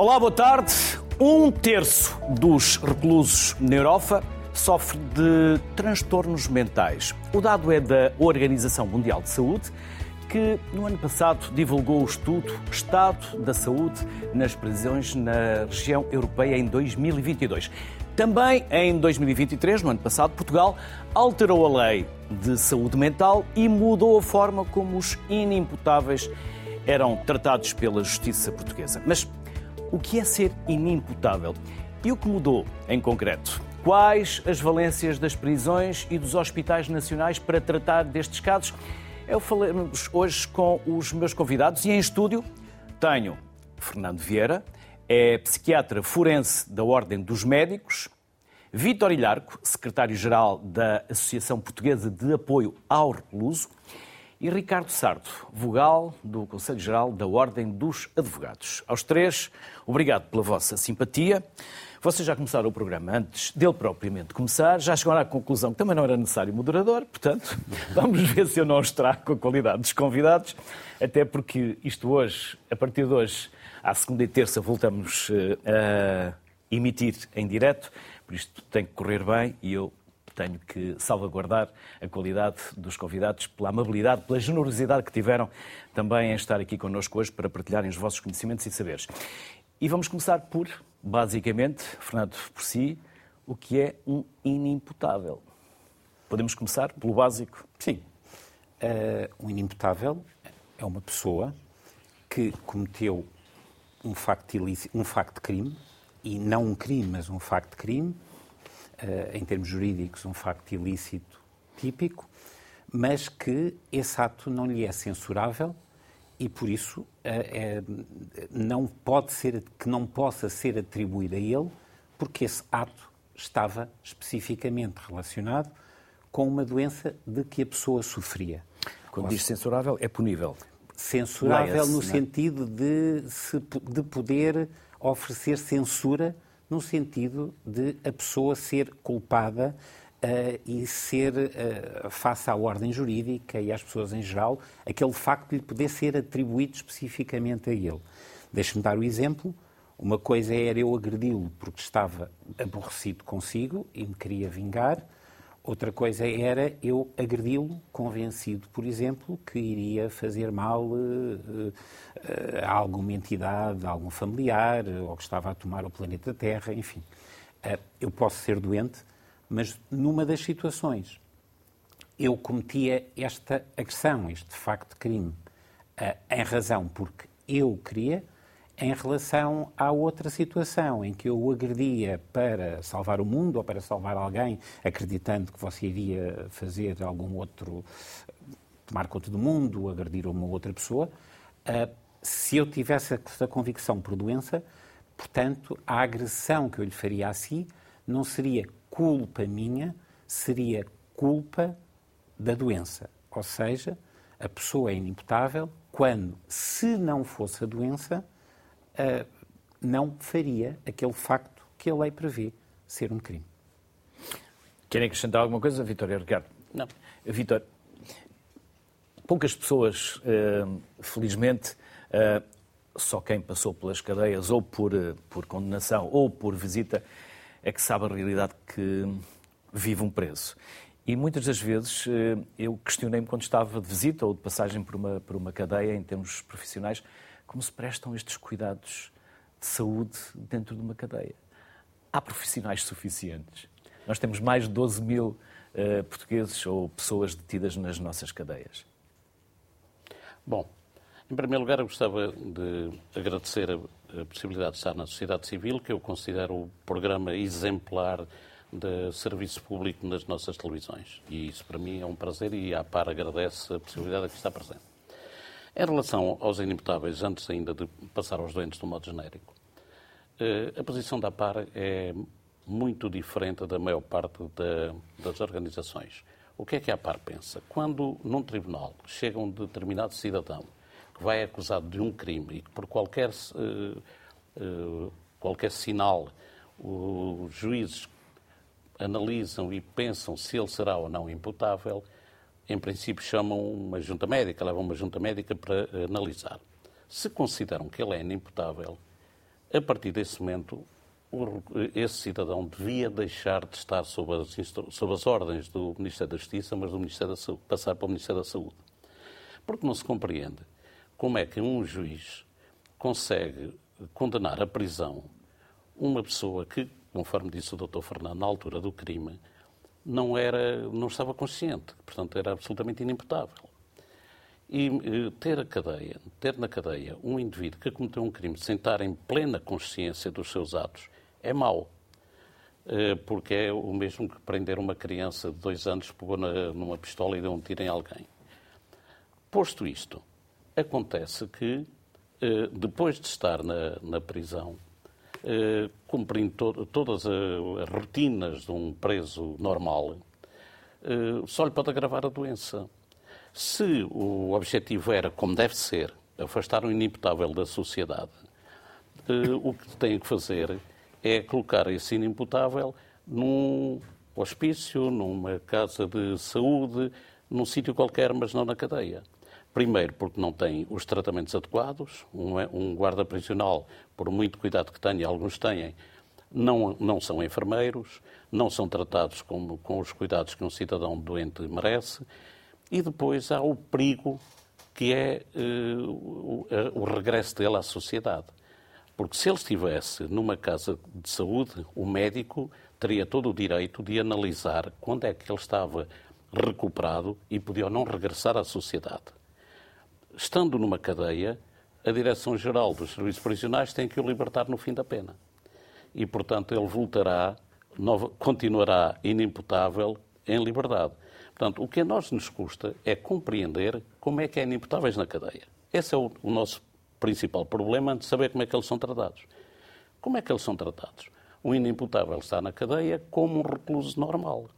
Olá, boa tarde. Um terço dos reclusos na Europa sofre de transtornos mentais. O dado é da Organização Mundial de Saúde, que no ano passado divulgou o estudo Estado da Saúde nas prisões na região europeia em 2022. Também em 2023, no ano passado, Portugal alterou a lei de saúde mental e mudou a forma como os inimputáveis eram tratados pela justiça portuguesa. Mas o que é ser inimputável? E o que mudou em concreto? Quais as valências das prisões e dos hospitais nacionais para tratar destes casos? Eu falamos hoje com os meus convidados e em estúdio tenho Fernando Vieira, é psiquiatra forense da Ordem dos Médicos, Vítor Ilharco, secretário-geral da Associação Portuguesa de Apoio ao Recluso, e Ricardo Sardo, vogal do Conselho Geral da Ordem dos Advogados. Aos três, obrigado pela vossa simpatia. Vocês já começaram o programa antes dele propriamente começar, já chegaram à conclusão que também não era necessário moderador, portanto, vamos ver se eu não os trago a qualidade dos convidados, até porque isto hoje, a partir de hoje, à segunda e terça, voltamos eh, a emitir em direto, por isto tem que correr bem e eu tenho que salvaguardar a qualidade dos convidados pela amabilidade, pela generosidade que tiveram também em estar aqui connosco hoje para partilharem os vossos conhecimentos e saberes. E vamos começar por, basicamente, Fernando, por si, o que é um inimputável. Podemos começar pelo básico? Sim. Uh, um inimputável é uma pessoa que cometeu um facto, ilícito, um facto de crime, e não um crime, mas um facto de crime, em termos jurídicos, um facto ilícito típico, mas que esse ato não lhe é censurável e por isso é, não pode ser que não possa ser atribuído a ele, porque esse ato estava especificamente relacionado com uma doença de que a pessoa sofria. Quando diz censurável, é punível. Censurável no é? sentido de, se, de poder oferecer censura no sentido de a pessoa ser culpada uh, e ser, uh, face à ordem jurídica e às pessoas em geral, aquele facto de lhe poder ser atribuído especificamente a ele. Deixe-me dar o exemplo. Uma coisa era eu agredi-lo porque estava aborrecido consigo e me queria vingar. Outra coisa era eu agredi-lo convencido, por exemplo, que iria fazer mal uh, uh, a alguma entidade, a algum familiar, ou que estava a tomar o planeta Terra, enfim. Uh, eu posso ser doente, mas numa das situações eu cometia esta agressão, este facto de crime, em razão porque eu queria, em relação à outra situação em que eu o agredia para salvar o mundo ou para salvar alguém, acreditando que você iria fazer algum outro, tomar conta do mundo, agredir uma outra pessoa, uh, se eu tivesse essa convicção por doença, portanto, a agressão que eu lhe faria a si não seria culpa minha, seria culpa da doença. Ou seja, a pessoa é inimputável quando, se não fosse a doença, uh, não faria aquele facto que a lei prevê ser um crime. Querem acrescentar alguma coisa, Vitória Ricardo? Não. Vitor, poucas pessoas, uh, felizmente, uh, só quem passou pelas cadeias ou por, por condenação ou por visita é que sabe a realidade que vive um preso. E muitas das vezes eu questionei-me quando estava de visita ou de passagem por uma, por uma cadeia em termos profissionais, como se prestam estes cuidados de saúde dentro de uma cadeia. Há profissionais suficientes. Nós temos mais de 12 mil uh, portugueses ou pessoas detidas nas nossas cadeias. Bom, em primeiro lugar, eu gostava de agradecer a, a possibilidade de estar na sociedade civil, que eu considero o programa exemplar de serviço público nas nossas televisões. E isso para mim é um prazer e a par agradece a possibilidade de estar presente. Em relação aos inimputáveis, antes ainda de passar aos doentes do modo genérico, eh, a posição da PAR é muito diferente da maior parte das organizações. O que é que a PAR pensa? Quando num tribunal chega um determinado cidadão que vai acusado de um crime e que por qualquer, uh, uh, qualquer sinal os juízes analisam e pensam se ele será ou não imputável, em princípio, chamam uma junta médica, levam uma junta médica para analisar. Se consideram que ele é inimputável, A partir desse momento, esse cidadão devia deixar de estar sob as, sob as ordens do Ministério da Justiça, mas do Ministério da Saúde, passar para o Ministério da Saúde. Porque não se compreende como é que um juiz consegue condenar à prisão uma pessoa que, conforme disse o Dr. Fernando, na altura do crime, não, era, não estava consciente, portanto era absolutamente inimputável. E eh, ter a cadeia, ter na cadeia um indivíduo que cometeu um crime sem estar em plena consciência dos seus atos é mau. Eh, porque é o mesmo que prender uma criança de dois anos, pegou numa pistola e deu um tiro em alguém. Posto isto, acontece que, eh, depois de estar na, na prisão, cumprindo to todas as rotinas de um preso normal, só lhe pode agravar a doença. Se o objetivo era, como deve ser, afastar o inimputável da sociedade, o que tem que fazer é colocar esse inimputável num hospício, numa casa de saúde, num sítio qualquer, mas não na cadeia. Primeiro, porque não tem os tratamentos adequados. Um, é, um guarda prisional, por muito cuidado que tenha, alguns têm, não, não são enfermeiros, não são tratados com, com os cuidados que um cidadão doente merece. E depois há o perigo que é uh, o, o regresso dele à sociedade. Porque se ele estivesse numa casa de saúde, o médico teria todo o direito de analisar quando é que ele estava recuperado e podia ou não regressar à sociedade. Estando numa cadeia, a Direção-Geral dos Serviços Prisionais tem que o libertar no fim da pena. E, portanto, ele voltará, continuará inimputável em liberdade. Portanto, o que a nós nos custa é compreender como é que é inimputáveis na cadeia. Esse é o, o nosso principal problema de saber como é que eles são tratados. Como é que eles são tratados? O inimputável está na cadeia como um recluso normal.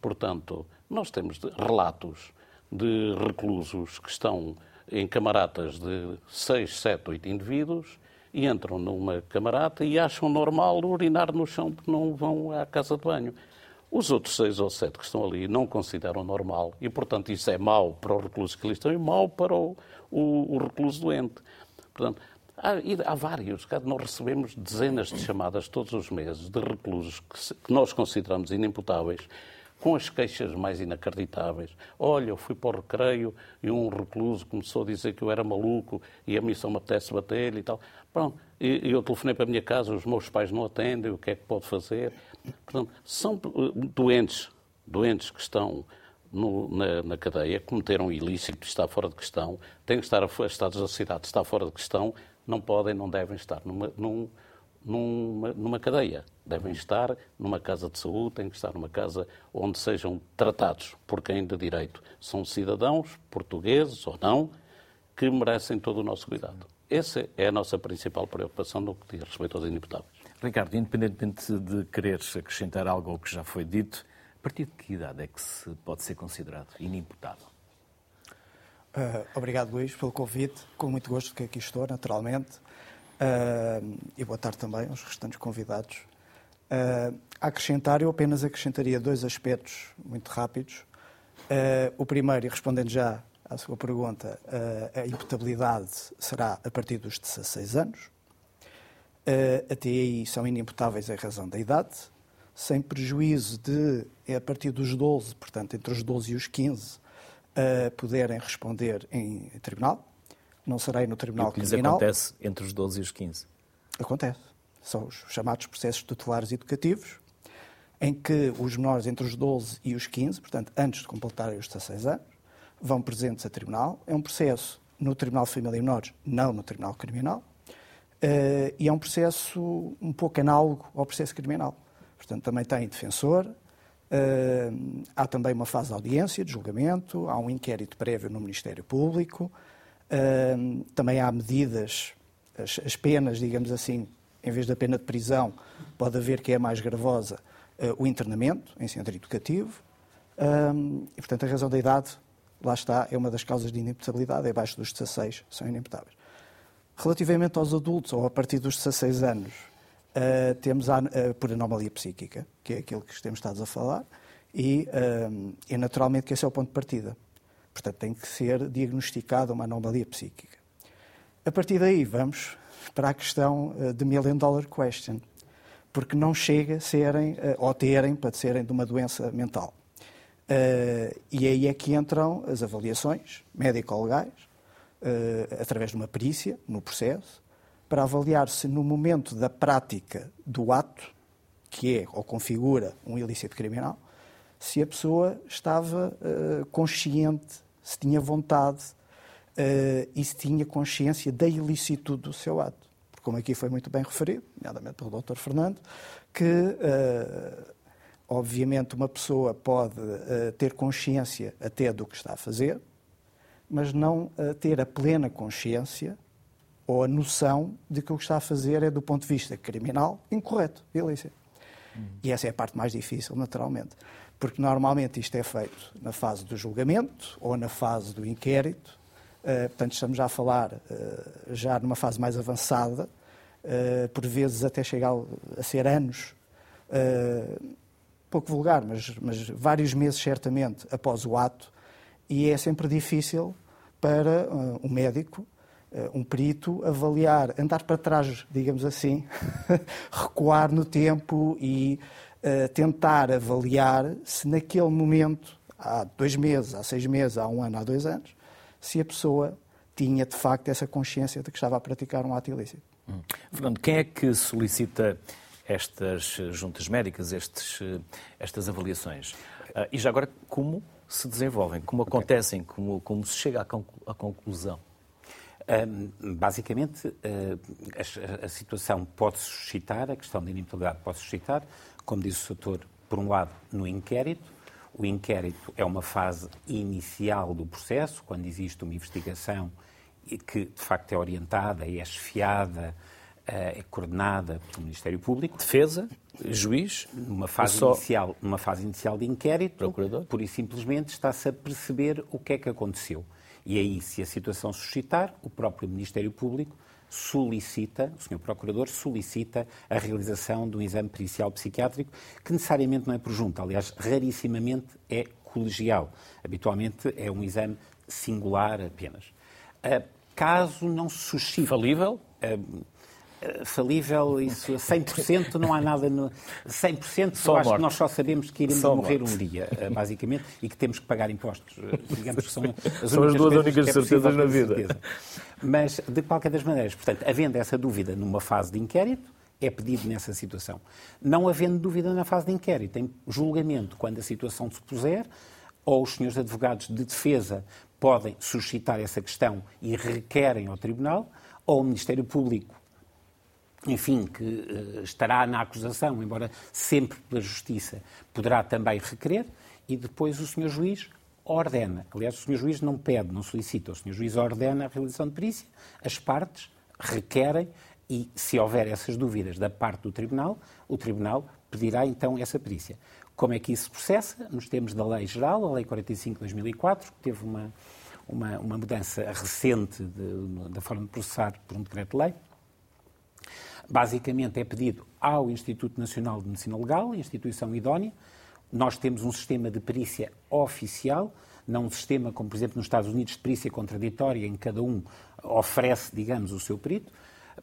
Portanto, nós temos relatos de reclusos que estão em camaratas de 6, 7, 8 indivíduos e entram numa camarata e acham normal urinar no chão porque não vão à casa de banho. Os outros seis ou sete que estão ali não consideram normal e, portanto, isso é mau para os reclusos que ali estão e mau para o, o, o recluso doente. Portanto, há, há, vários. Nós recebemos dezenas de chamadas todos os meses de reclusos que, que nós consideramos inimputáveis com as queixas mais inacreditáveis. Olha, eu fui para o recreio e um recluso começou a dizer que eu era maluco e a missão me apetece bater e tal. Pronto, e eu telefonei para a minha casa, os meus pais não atendem, o que é que pode fazer? Portanto, são eh, doentes, doentes que estão no, na, na, cadeia, cometeram ilícito, está fora de questão, têm que estar afastados da cidade, está fora de questão, não podem, não devem estar numa, num, numa, numa cadeia. Devem estar numa casa de saúde, têm que estar numa casa onde sejam tratados por quem de direito. São cidadãos, portugueses ou não, que merecem todo o nosso cuidado. Essa é a nossa principal preocupação no que diz respeito aos inimputáveis. Ricardo, independentemente de quereres acrescentar algo ao que já foi dito, a partir de que idade é que se pode ser considerado inimputável? Uh, obrigado, Luís, pelo convite. Com muito gosto que aqui estou, naturalmente. Uh, e boa tarde também aos restantes convidados. Uh, a acrescentar, eu apenas acrescentaria dois aspectos muito rápidos. o primeiro, e respondendo já à sua pergunta, a imputabilidade será a partir dos 16 anos. até aí são inimputáveis em razão da idade sem prejuízo de, é a partir dos 12, portanto, entre os 12 e os 15, uh, poderem responder em tribunal. Não serei no tribunal e o que criminal. acontece entre os 12 e os 15? Acontece. São os chamados processos tutelares educativos, em que os menores entre os 12 e os 15, portanto, antes de completarem os 16 anos, vão presentes a tribunal. É um processo no Tribunal de Família e Menores, não no Tribunal Criminal. Uh, e é um processo um pouco análogo ao processo criminal. Portanto, também tem defensor, uh, há também uma fase de audiência, de julgamento, há um inquérito prévio no Ministério Público, também há medidas, as, as, penas, digamos assim, em vez da pena de prisão, pode haver, que é mais gravosa, uh, o internamento em centro educativo. e, portanto, a razão da idade, lá está, é uma das causas de inimputabilidade, é abaixo dos 16, são inimputáveis. Relativamente aos adultos, ou a partir dos 16 anos, uh, temos a, por anomalia psíquica, que é aquilo que temos estado a falar, e uh, é naturalmente que esse é o ponto de partida. Portanto, tem que ser diagnosticada uma anomalia psíquica. A partir daí, vamos para a questão de million dollar question, porque não chega a serem, ou terem, padecerem de uma doença mental. E aí é que entram as avaliações médico-legais, através de uma perícia no processo, para avaliar se no momento da prática do ato, que é ou configura um ilícito criminal, se a pessoa estava uh, consciente, se tinha vontade uh, e se tinha consciência da ilicitude do seu ato. Porque, como aqui foi muito bem referido, nomeadamente pelo Dr. Fernando, que uh, obviamente uma pessoa pode ter consciência até do que está a fazer, mas não ter a plena consciência ou a noção de que o que está a fazer é, do ponto de vista criminal, incorreto, ilícito. Hum. E essa é a parte mais difícil, naturalmente porque normalmente isto é feito na fase do julgamento ou na fase do inquérito, uh, portanto estamos já a falar uh, já numa fase mais avançada, uh, por vezes até chegar a ser anos, pouco vulgar, mas, mas vários meses certamente após o ato, e é sempre difícil para um médico um perito avaliar, andar para trás, digamos assim, recuar no tempo e tentar avaliar se naquele momento, há dois meses, há seis meses, há um ano, há dois anos, se a pessoa tinha de facto essa consciência de que estava a praticar um ato ilícito. Hum. Fernando, quem é que solicita estas juntas médicas, estes, estas avaliações? Uh, e já agora, como se desenvolvem, como acontecem, okay. como, como se chega à, conclusão? Um, basicamente, uh, a, a, situação pode suscitar, a questão da inimputabilidade pode suscitar como disse o doutor, por um lado, no inquérito. O inquérito é uma fase inicial do processo, quando existe uma investigação que, de facto, é orientada, é esfiada, eh, é coordenada pelo Ministério Público. Defesa, juiz, numa fase, só... inicial, numa fase inicial de inquérito, Procurador. pura e simplesmente está-se a perceber o que é que aconteceu. E aí, se a situação suscitar, o próprio Ministério Público solicita, o Sr. Procurador solicita a realização de um exame pericial psiquiátrico que necessariamente não é por junta, aliás, rarissimamente é colegial. Habitualmente é um exame singular apenas. Uh, caso não se suscite... Falível? Falível, isso 100% não há nada no 100% só acho morte. que nós só sabemos que iremos só morrer morte. um dia, basicamente, e que temos que pagar impostos. Digamos que são as, são as duas únicas é certezas na vida. Certeza. Mas, de qualquer das maneiras, portanto, havendo essa dúvida numa fase de inquérito, é pedido nessa situação. Não havendo dúvida na fase de inquérito, em julgamento, quando a situação se puser, ou os senhores advogados de defesa podem suscitar essa questão e requerem ao Tribunal, ou o Ministério Público, enfim, que uh, estará na acusação, embora sempre pela Justiça, poderá também requerer, e depois o senhor juiz ordena. Aliás, o Sr. Juiz não pede, não solicita, o Sr. Juiz ordena a realização de perícia, as partes requerem e, se houver essas dúvidas da parte do Tribunal, o Tribunal pedirá então essa perícia. Como é que isso se processa? Nos termos da Lei Geral, a Lei 45 de 2004, que teve uma, uma, uma mudança recente de, da forma de processar por um decreto-lei. Basicamente é pedido ao Instituto Nacional de Medicina Legal, instituição idónea, nós temos um sistema de perícia oficial, não um sistema como, por exemplo, nos Estados Unidos, de perícia contraditória, em que cada um oferece, digamos, o seu perito.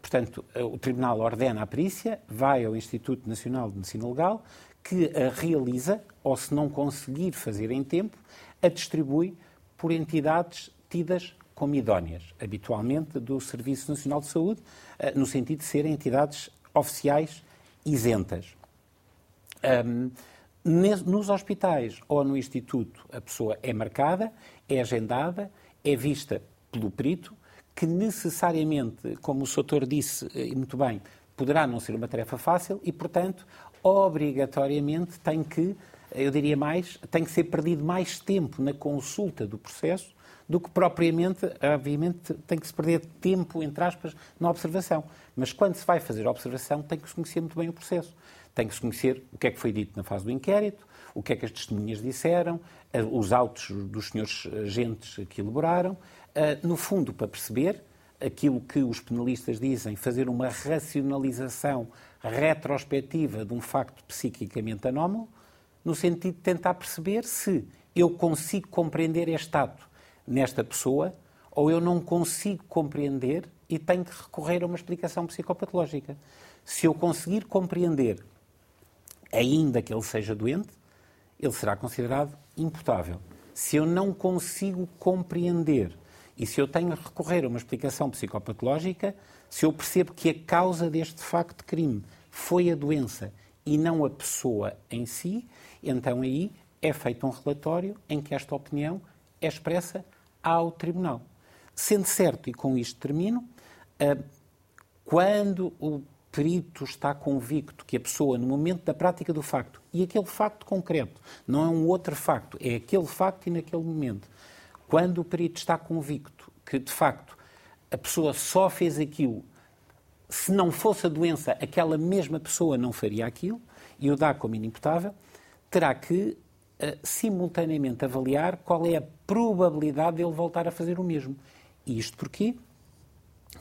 Portanto, o Tribunal ordena a perícia, vai ao Instituto Nacional de Medicina Legal, que a realiza, ou se não conseguir fazer em tempo, a distribui por entidades tidas como idóneas, habitualmente do Serviço Nacional de Saúde, eh, no sentido de serem entidades oficiais isentas. Nos hospitais ou no instituto, a pessoa é marcada, é agendada, é vista pelo perito, que necessariamente, como o Soutor disse eh, muito bem, poderá não ser uma tarefa fácil e, portanto, obrigatoriamente tem que, eu diria mais, tem que ser perdido mais tempo na consulta do processo do que propriamente, obviamente, tem que se perder tempo, entre aspas, na observação. Mas quando se vai fazer a observação, tem que se conhecer muito bem o processo. Tem que se conhecer o que é que foi dito na fase do inquérito, o que é que as testemunhas disseram, eh, os autos dos senhores agentes que elaboraram, eh, no fundo, para perceber aquilo que os penalistas dizem, fazer uma racionalização retrospectiva de um facto psiquicamente anómalo, no sentido de tentar perceber se eu consigo compreender este ato nesta pessoa ou eu não consigo compreender e tenho que recorrer a uma explicação psicopatológica. Se eu conseguir compreender, ainda que ele seja doente, ele será considerado imputável. Se eu não consigo compreender e se eu tenho a recorrer a uma explicação psicopatológica, se eu percebo que a causa deste facto de crime foi a doença e não a pessoa em si, então aí é feito um relatório em que esta opinião é expressa ao Tribunal. Sendo certo, e com isto termino, ah, quando o perito está convicto que a pessoa, no momento da prática do facto, e aquele facto concreto, não é um outro facto, é aquele facto e naquele momento, quando o perito está convicto que, de facto, a pessoa só fez aquilo, se não fosse a doença, aquela mesma pessoa não faria aquilo, e o dá como inimputável, terá que uh, simultaneamente avaliar qual é a probabilidade dele voltar a fazer o mesmo. E isto porquê?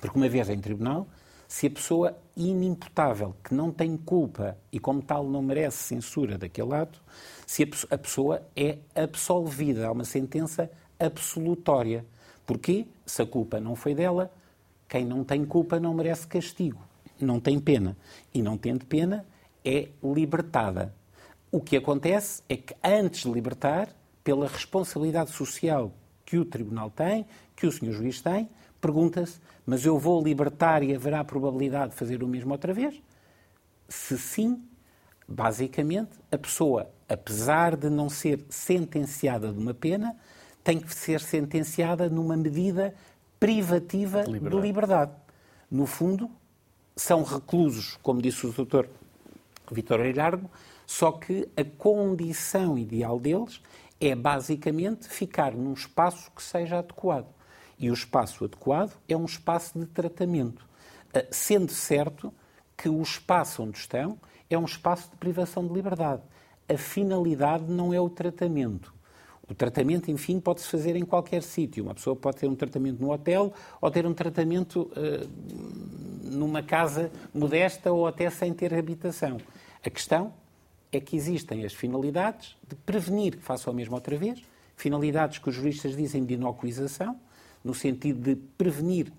Porque uma vez em tribunal, se a pessoa inimputável, que não tem culpa e como tal não merece censura daquele ato, se a pessoa é absolvida, há uma sentença absolutória. Porquê? Se a culpa não foi dela, quem não tem culpa não merece castigo, não tem pena. E não tendo pena, é libertada. O que acontece é que antes de libertar, pela responsabilidade social que o Tribunal tem, que o Sr. Juiz tem, pergunta-se: mas eu vou libertar e haverá probabilidade de fazer o mesmo outra vez? Se sim, basicamente, a pessoa, apesar de não ser sentenciada de uma pena, tem que ser sentenciada numa medida privativa de liberdade. De liberdade. No fundo, são reclusos, como disse o doutor Vitor Hilhardo, só que a condição ideal deles é basicamente ficar num espaço que seja adequado. E o espaço adequado é um espaço de tratamento, ah, sendo certo que o espaço onde estão é um espaço de privação de liberdade. A finalidade não é o tratamento. O tratamento, enfim, pode-se fazer em qualquer sítio. Uma pessoa pode ter um tratamento no hotel ou ter um tratamento uh, numa casa modesta ou até sem ter habitação. A questão é que existem as finalidades de prevenir que faça o mesmo outra vez, finalidades que os juristas dizem de inocuização, no sentido de prevenir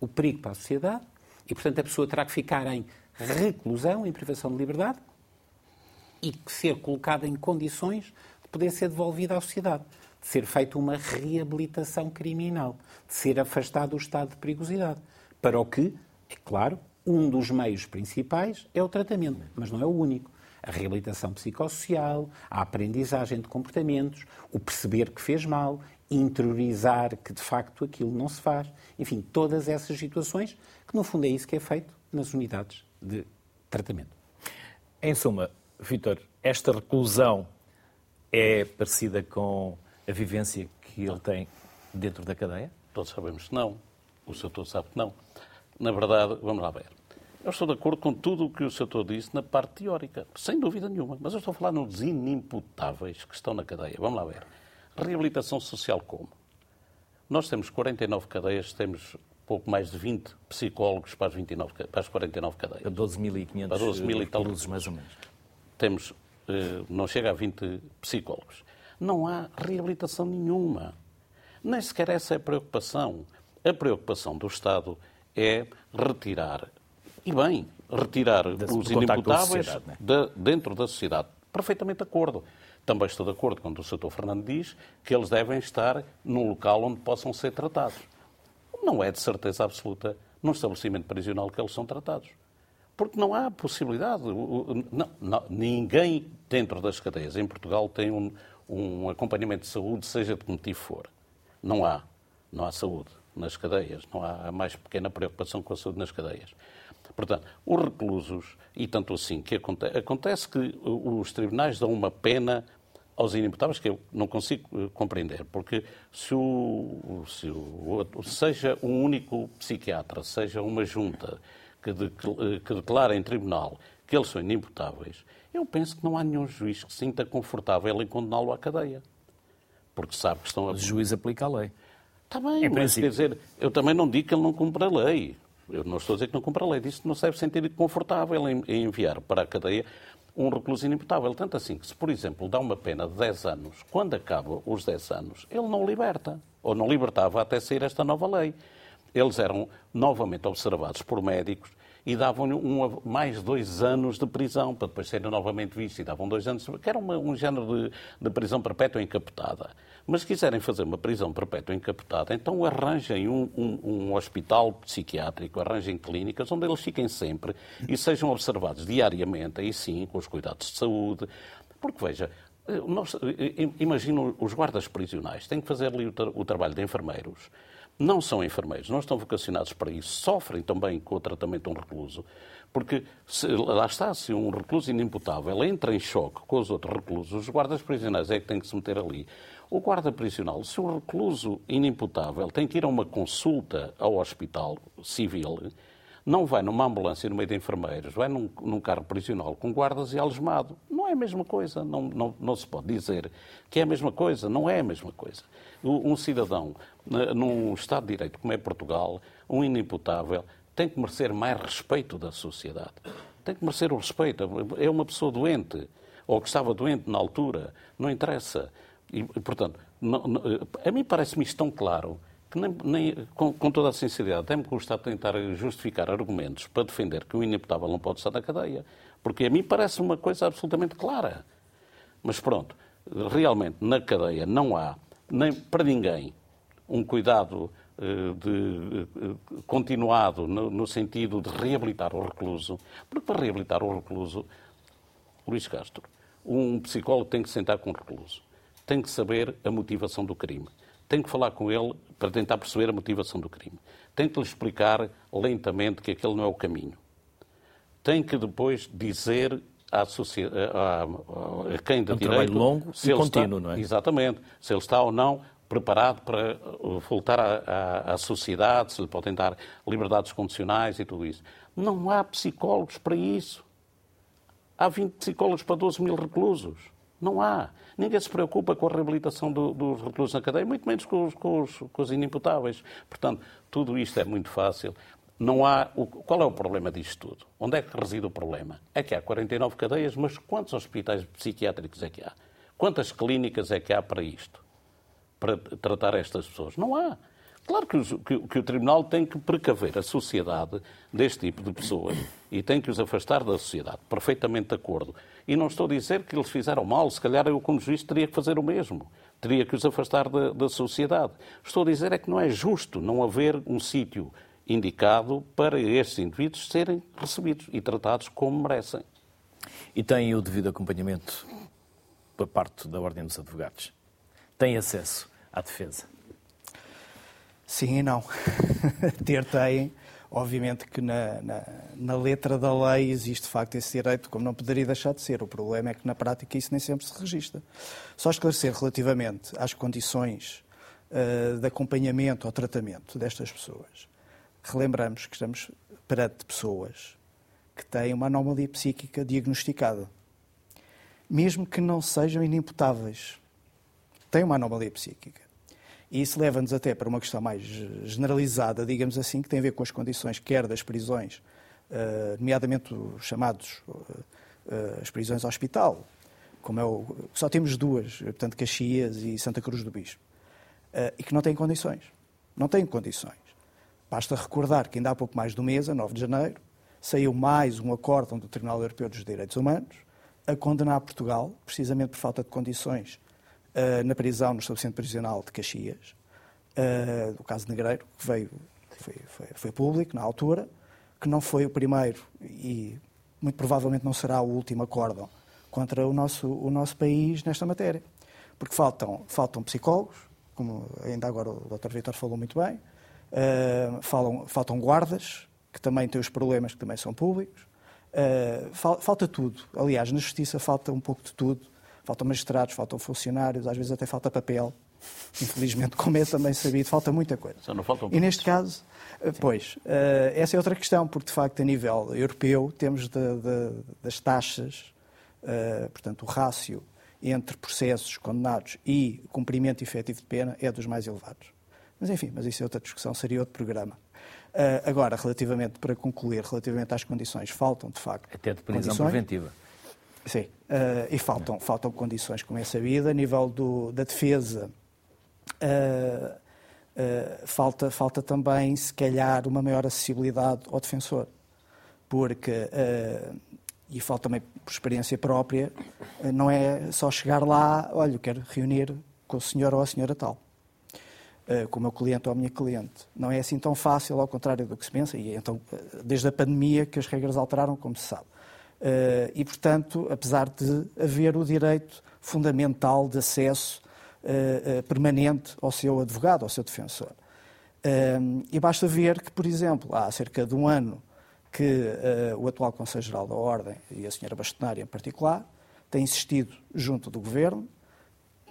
o perigo para a sociedade, e, portanto, a pessoa terá que ficar em reclusão, em privação de liberdade, e ser colocada em condições de poder ser devolvida à sociedade, de ser feita uma reabilitação criminal, de ser afastado do estado de perigosidade. Para o que, é claro, um dos meios principais é o tratamento, mas não é o único a reabilitação psicossocial, a aprendizagem de comportamentos, o perceber que fez mal, interiorizar que de facto aquilo não se faz. Enfim, todas essas situações que no fundo é isso que é feito nas unidades de tratamento. Em suma, Vitor, esta reclusão é parecida com a vivência que ele tem dentro da cadeia? Todos sabemos que não. O senhor sabe que não. Na verdade, vamos lá ver. Eu estou de acordo com tudo o que o Sr. disse na parte teórica, sem dúvida nenhuma. Mas eu estou a falar nos inimputáveis que estão na cadeia. Vamos lá ver. Reabilitação social como? Nós temos 49 cadeias, temos pouco mais de 20 psicólogos para as, 29, para as 49 cadeias. Para 12.500 para 12 mil e tal mais ou menos. Temos, eh, não chega a 20 psicólogos. Não há reabilitação nenhuma. Nem sequer essa é a preocupação. A preocupação do Estado é retirar e bem, retirar os inimputáveis né? de, dentro da sociedade. Perfeitamente de acordo. Também estou de acordo quando o Sr. Fernando diz que eles devem estar num local onde possam ser tratados. Não é de certeza absoluta num estabelecimento prisional que eles são tratados. Porque não há possibilidade. Não, não, ninguém dentro das cadeias em Portugal tem um, um acompanhamento de saúde, seja de que motivo for. Não há. Não há saúde nas cadeias. Não há a mais pequena preocupação com a saúde nas cadeias. Portanto, os reclusos, e tanto assim que acontece, acontece que os tribunais dão uma pena aos inimputáveis que eu não consigo eh, compreender, porque se, o, se o, seja um único psiquiatra, seja uma junta que, de, eh, que declara em tribunal que eles são inimputáveis, eu penso que não há nenhum juiz que se sinta confortável em condená-lo à cadeia. Porque sabe que estão a... O juiz aplica a lei. Está bem, mas quer dizer, eu também não digo que ele não cumpra a lei. Eu não estou a dizer que não cumpra a lei. Disse que não se deve sentir confortável em, em enviar para a cadeia um recluso inimputável. Tanto assim que, se, por exemplo, dá uma pena de 10 anos, quando acaba os 10 anos, ele não liberta. ou não libertava até sair esta nova lei. Eles eram novamente observados por médicos e davam-lhe um, mais dois anos de prisão, para depois serem novamente vistos, e davam dois anos, que era uma, um género de, de, prisão perpétua encapotada. Mas se quiserem fazer uma prisão perpétua encapotada, então arranjem um, um, um hospital psiquiátrico, arranjem clínicas onde eles fiquem sempre e sejam observados diariamente, aí sim, com os cuidados de saúde. Porque, veja, nós, imagino os guardas prisionais têm que fazer ali o, tra o trabalho de enfermeiros não são enfermeiros, não estão vocacionados para isso, sofrem também com o tratamento de um recluso, porque se, lá está, se um recluso inimputável entra em choque com os outros reclusos, os guardas prisionais é que têm que se meter ali. O guarda prisional, se o recluso inimputável tem que ir a uma consulta ao hospital civil, não vai numa ambulância no meio de enfermeiros, vai num, num carro prisional com guardas e algemado. Não é a mesma coisa, não, não, não se pode dizer que é a mesma coisa, não é a mesma coisa. Um cidadão, num Estado de Direito como é Portugal, um inimputável, tem que merecer mais respeito da sociedade. Tem que merecer o respeito. É uma pessoa doente, ou que estava doente na altura, não interessa. E, portanto, não, não, a mim parece-me isto tão claro que nem, nem com, com, toda a sinceridade, até me custa tentar justificar argumentos para defender que o inimputável não pode estar na cadeia, porque a mim parece uma coisa absolutamente clara. Mas pronto, realmente na cadeia não há nem para ninguém um cuidado eh, de, eh, continuado no, no, sentido de reabilitar o recluso, porque para reabilitar o recluso, Luís Castro, um psicólogo tem que sentar com o recluso, tem que saber a motivação do crime, tem que falar com ele para tentar perceber a motivação do crime, tem que lhe explicar lentamente que aquele não é o caminho, tem que depois dizer à a, a, quem de um direito... trabalho longo e contínuo, está, não é? Exatamente. Se ele está ou não preparado para uh, voltar à, à, sociedade, se lhe podem dar liberdades condicionais e tudo isso. Não há psicólogos para isso. Há 20 psicólogos para 12 mil reclusos. Não há. Ninguém se preocupa com a reabilitação do, dos reclusos na cadeia, muito menos com os, com, os, com os inimputáveis. Portanto, tudo isto é muito fácil. Não há. O, qual é o problema disto tudo? Onde é que reside o problema? É que há 49 cadeias, mas quantos hospitais psiquiátricos é que há? Quantas clínicas é que há para isto? Para tratar estas pessoas? Não há. Claro que, os, que, que, o Tribunal tem que precaver a sociedade deste tipo de pessoas e tem que os afastar da sociedade. Perfeitamente de acordo. E não estou a dizer que eles fizeram mal, se calhar eu, como juiz, teria que fazer o mesmo. Teria que os afastar da, da sociedade. Estou a dizer é que não é justo não haver um sítio indicado para estes indivíduos serem recebidos e tratados como merecem. E têm o devido acompanhamento por parte da Ordem dos Advogados? Têm acesso à defesa? Sim e não. Ter têm. Obviamente que na, na, na, letra da lei existe de facto esse direito, como não poderia deixar de ser. O problema é que na prática isso nem sempre se registra. Só esclarecer relativamente às condições uh, de acompanhamento ou tratamento destas pessoas relembramos que estamos perante pessoas que têm uma anomalia psíquica diagnosticada, mesmo que não sejam inimputáveis. Têm uma anomalia psíquica. E isso leva-nos até para uma questão mais generalizada, digamos assim, que tem a ver com as condições, quer das prisões, eh, nomeadamente os chamados eh, as prisões hospital, como é o, só temos duas, portanto, Caxias e Santa Cruz do Bispo, eh, e que não têm condições. Não têm condições. Basta recordar que ainda há pouco mais de um mês, a 9 de janeiro, saiu mais um acórdão do Tribunal Europeu dos Direitos Humanos a condenar Portugal, precisamente por falta de condições, uh, na prisão no estabelecimento prisional de Caxias, uh, caso Negreiro, que veio, foi, foi, foi público na altura, que não foi o primeiro e muito provavelmente não será o último acórdão contra o nosso, o nosso país nesta matéria. Porque faltam, faltam psicólogos, como ainda agora o Dr. Vitor falou muito bem, Uh, falam, faltam guardas, que também têm os problemas que também são públicos. Uh, fal, falta tudo. Aliás, na justiça falta um pouco de tudo. Faltam magistrados, faltam funcionários, às vezes até falta papel. Infelizmente, como é também sabido, falta muita coisa. Só não faltam e neste caso, uh, pois, essa é outra questão, porque de facto, a nível europeu, temos de, de, das taxas, portanto, o rácio entre processos condenados e cumprimento efetivo de pena é dos mais elevados. Mas enfim, mas isso é outra discussão, seria outro programa. Uh, agora, relativamente, para concluir, relativamente às condições, faltam de facto. Até de prisão condições. preventiva. Sim, uh, e faltam, faltam condições, como é sabido, a nível do, da defesa. Uh, Uh, falta, falta também, se calhar, uma maior acessibilidade ao defensor. Porque, e falta também por experiência própria, não é só chegar lá, olha, eu quero reunir com o senhor ou a senhora tal, com o meu cliente ou a minha cliente. Não é assim tão fácil, ao contrário do que se pensa, e então, desde a pandemia que as regras alteraram, como se sabe. E, portanto, apesar de haver o direito fundamental de acesso uh, permanente ao seu advogado, ao seu defensor. E basta ver que, por exemplo, há cerca de um ano que o atual Conselho-Geral da Ordem, e a senhora Bastonária em particular, tem insistido junto do Governo,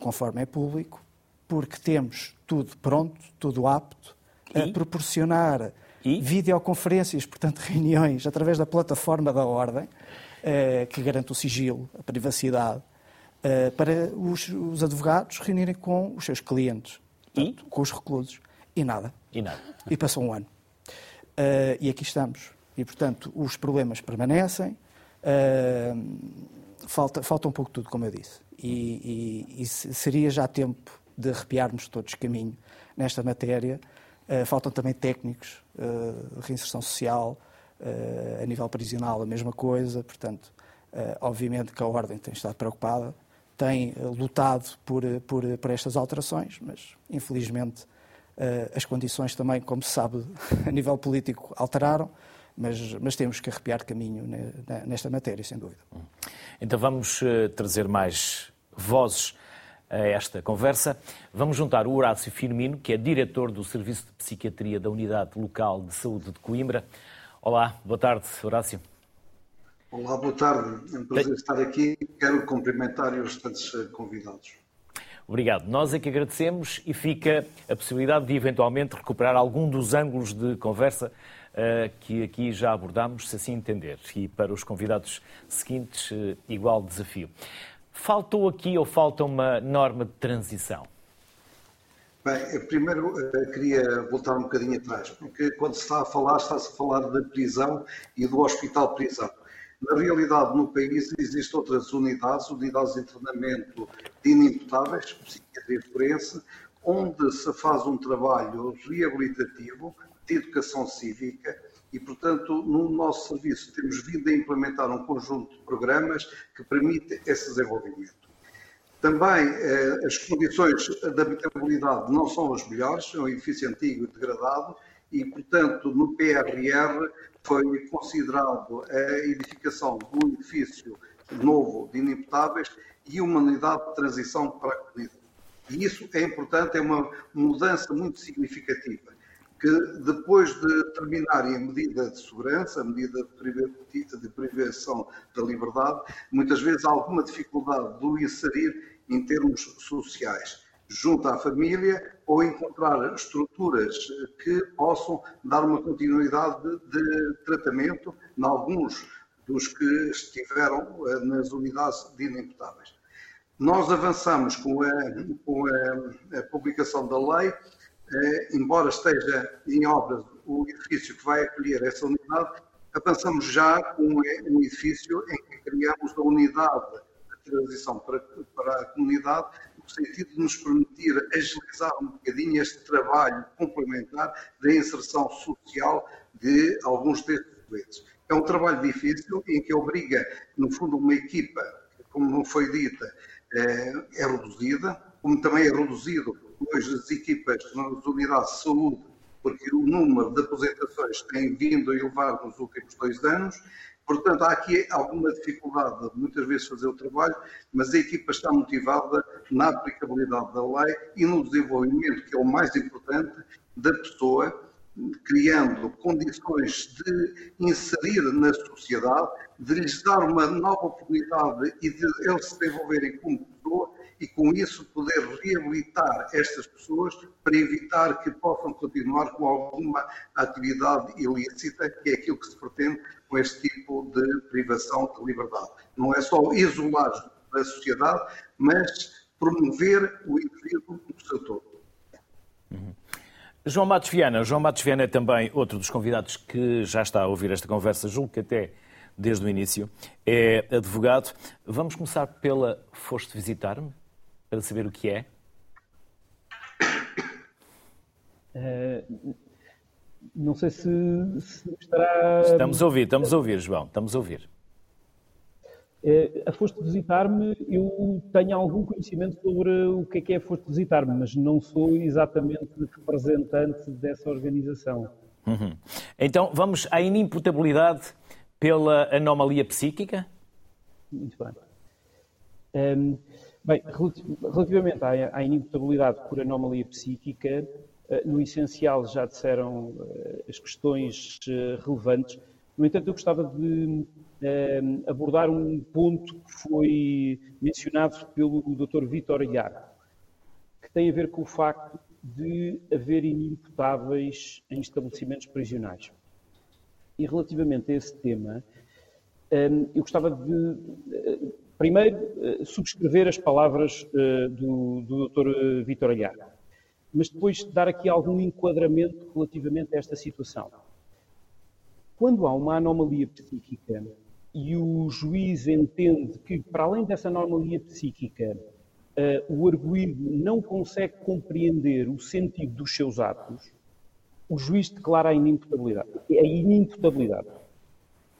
conforme é público, porque temos tudo pronto, tudo apto, e? a proporcionar e? videoconferências, portanto, reuniões, através da plataforma da Ordem, que garante o sigilo, a privacidade uh, para os, os, advogados reunirem com os seus clientes, portanto, com os reclusos. E nada. E nada. E passou um ano. Uh, e aqui estamos. E, portanto, os problemas permanecem. Falta, falta um pouco tudo, como eu disse. E, e, e seria já tempo de arrepiarmos todos caminho nesta matéria. Uh, faltam também técnicos de reinserção social, uh, a nível prisional a mesma coisa. Portanto, obviamente que a Ordem tem estado preocupada, tem eh, lutado por, eh, por, eh, por estas alterações, mas infelizmente as condições também, como se sabe, a nível político alteraram, mas, mas temos que arrepiar caminho nesta matéria, sem dúvida. Então vamos trazer mais vozes a esta conversa. Vamos juntar o Horácio Firmino, que é diretor do Serviço de Psiquiatria da Unidade Local de Saúde de Coimbra. Olá, boa tarde, Horácio. Olá, boa tarde. É um prazer estar aqui. Quero cumprimentar os restantes eh, convidados. Obrigado. Nós é que agradecemos e fica a possibilidade de eventualmente recuperar algum dos ângulos de conversa uh, que aqui já abordámos, se assim entender. E para os convidados seguintes, uh, igual desafio. Faltou aqui ou falta uma norma de transição? Bem, primeiro queria voltar um bocadinho atrás, porque quando se está a falar, está-se a falar da prisão e do hospital-prisão. Na realidade, no país existem outras unidades, unidades de treinamento de inimputáveis, psiquiatria forense, onde se faz um trabalho reabilitativo de educação cívica e, portanto, no nosso serviço temos vindo a implementar um conjunto de programas que permite esse desenvolvimento. Também eh, as condições de habitabilidade não são as melhores, é um edifício antigo e degradado, e, portanto, no PRR foi considerado a edificação de um edifício novo de inimputáveis e uma unidade de transição para a comunidade. E isso é importante, é uma mudança muito significativa, que depois de terminarem a medida de segurança, a medida de privação da liberdade, muitas vezes há alguma dificuldade de o inserir em termos sociais junto à família ou encontrar estruturas que possam dar uma continuidade de, tratamento em alguns dos que estiveram eh, nas unidades de inimputáveis. Nós avançamos com a, com a, a publicação da lei, eh, embora esteja em obras o edifício que vai acolher essa unidade, avançamos já com um edifício em que criamos a unidade de transição para, para a comunidade, sentido de nos permitir agilizar um bocadinho este trabalho complementar da inserção social de alguns destes doentes. É um trabalho difícil em que obriga, no fundo, uma equipa, como não foi dita, é, é reduzida, como também é reduzido hoje as equipas nas unidades de saúde, porque o número de aposentações tem vindo a elevar nos últimos dois anos, Portanto, há aqui alguma dificuldade de muitas vezes fazer o trabalho, mas a equipa está motivada na aplicabilidade da lei e no desenvolvimento, que é o mais importante, da pessoa, criando condições de inserir na sociedade, de lhes dar uma nova oportunidade e de eles se desenvolverem como pessoa e com isso poder reabilitar estas pessoas para evitar que possam continuar com alguma atividade ilícita, que é aquilo que se pretende com este tipo de privação de liberdade. Não é só isolar da sociedade, mas promover o indivíduo no seu todo. João Matos Viana. João Matos Viana é também outro dos convidados que já está a ouvir esta conversa, julgo que até desde o início, é advogado. Vamos começar pela Foste visitar-me? Para saber o que é? Uh, não sei se, se, estará. Estamos a ouvir, estamos a ouvir, João, estamos a ouvir. Uh, a Foste Visitar-me, eu tenho algum conhecimento sobre o que é que é a Foste Visitar-me, mas não sou exatamente representante dessa organização. Uhum. Então, vamos à inimputabilidade pela anomalia psíquica? Muito bem. Um, bem, relativamente à, à inimputabilidade por anomalia psíquica, uh, no essencial já disseram uh, as questões uh, relevantes. No entanto, eu gostava de abordar um ponto que foi mencionado pelo Dr. Vítor Iago, que tem a ver com o facto de haver inimputáveis em estabelecimentos prisionais. E relativamente a esse tema, hum, eu gostava de, eh, primeiro, eh, subscrever as palavras eh, do, do Dr. Vítor Alhar, mas depois dar aqui algum enquadramento relativamente a esta situação. Quando há uma anomalia psíquica e o juiz entende que, para além dessa anomalia psíquica, o arguído não consegue compreender o sentido dos seus atos, o juiz declara a inimputabilidade. A inimputabilidade.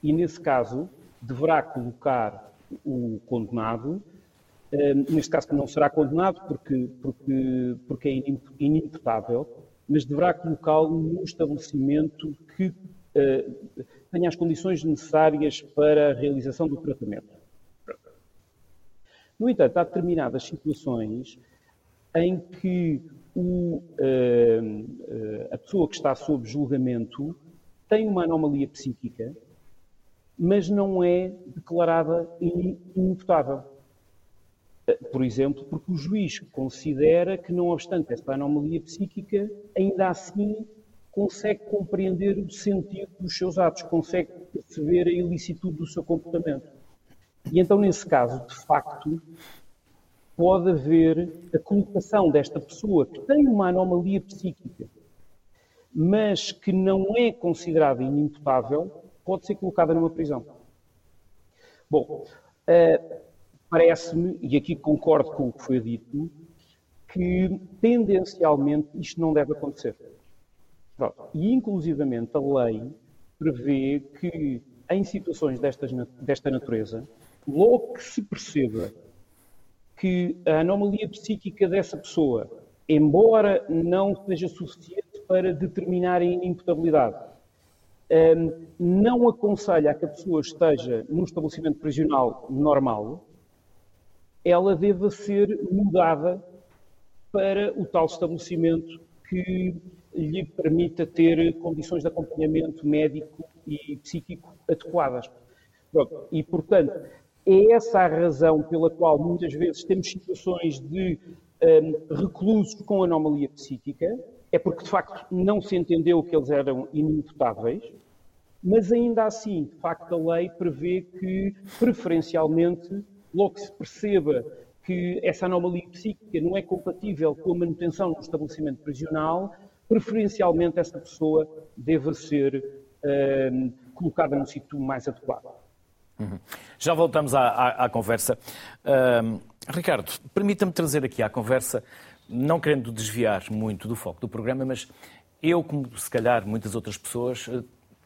E, nesse caso, deverá colocar o condenado, neste caso que não será condenado porque, porque, porque é inimputável, mas deverá colocá-lo num estabelecimento que uh, tenha as condições necessárias para a realização do tratamento. No entanto, há determinadas situações em que o, uh, a pessoa que está sob julgamento tem uma anomalia psíquica, mas não é declarada inimputável. Eh, por exemplo, porque o juiz considera que, não obstante esta anomalia psíquica, ainda assim consegue compreender o sentido dos seus atos, consegue perceber a ilicitude do seu comportamento. E então, nesse caso, de facto, pode haver a colocação desta pessoa que tem uma anomalia psíquica, mas que não é considerada inimputável, pode ser colocada numa prisão. Bom, uh, parece-me, e aqui concordo com o que foi dito, que tendencialmente isto não deve acontecer. Pronto. E, inclusivamente, a lei prevê que, em situações destas, desta natureza, logo que se perceba que a anomalia psíquica dessa pessoa, embora não seja suficiente para determinar a inimputabilidade, não aconselha a que a pessoa esteja num estabelecimento prisional normal, ela deva ser mudada para o tal estabelecimento que lhe permita ter condições de acompanhamento médico e psíquico adequadas. Pronto. E, portanto, é essa a razão pela qual muitas vezes temos situações de um, reclusos com anomalia psíquica, é porque de facto não se entendeu que eles eram inimputáveis, mas ainda assim, de facto, a lei prevê que, preferencialmente, logo se perceba que essa anomalia psíquica não é compatível com a manutenção no estabelecimento prisional, preferencialmente essa pessoa deva ser um, colocada num sítio mais adequado. Uhum. Já voltamos à, à, à conversa. Uh, Ricardo, permita-me trazer aqui à conversa, não querendo desviar muito do foco do programa, mas eu, como se calhar muitas outras pessoas,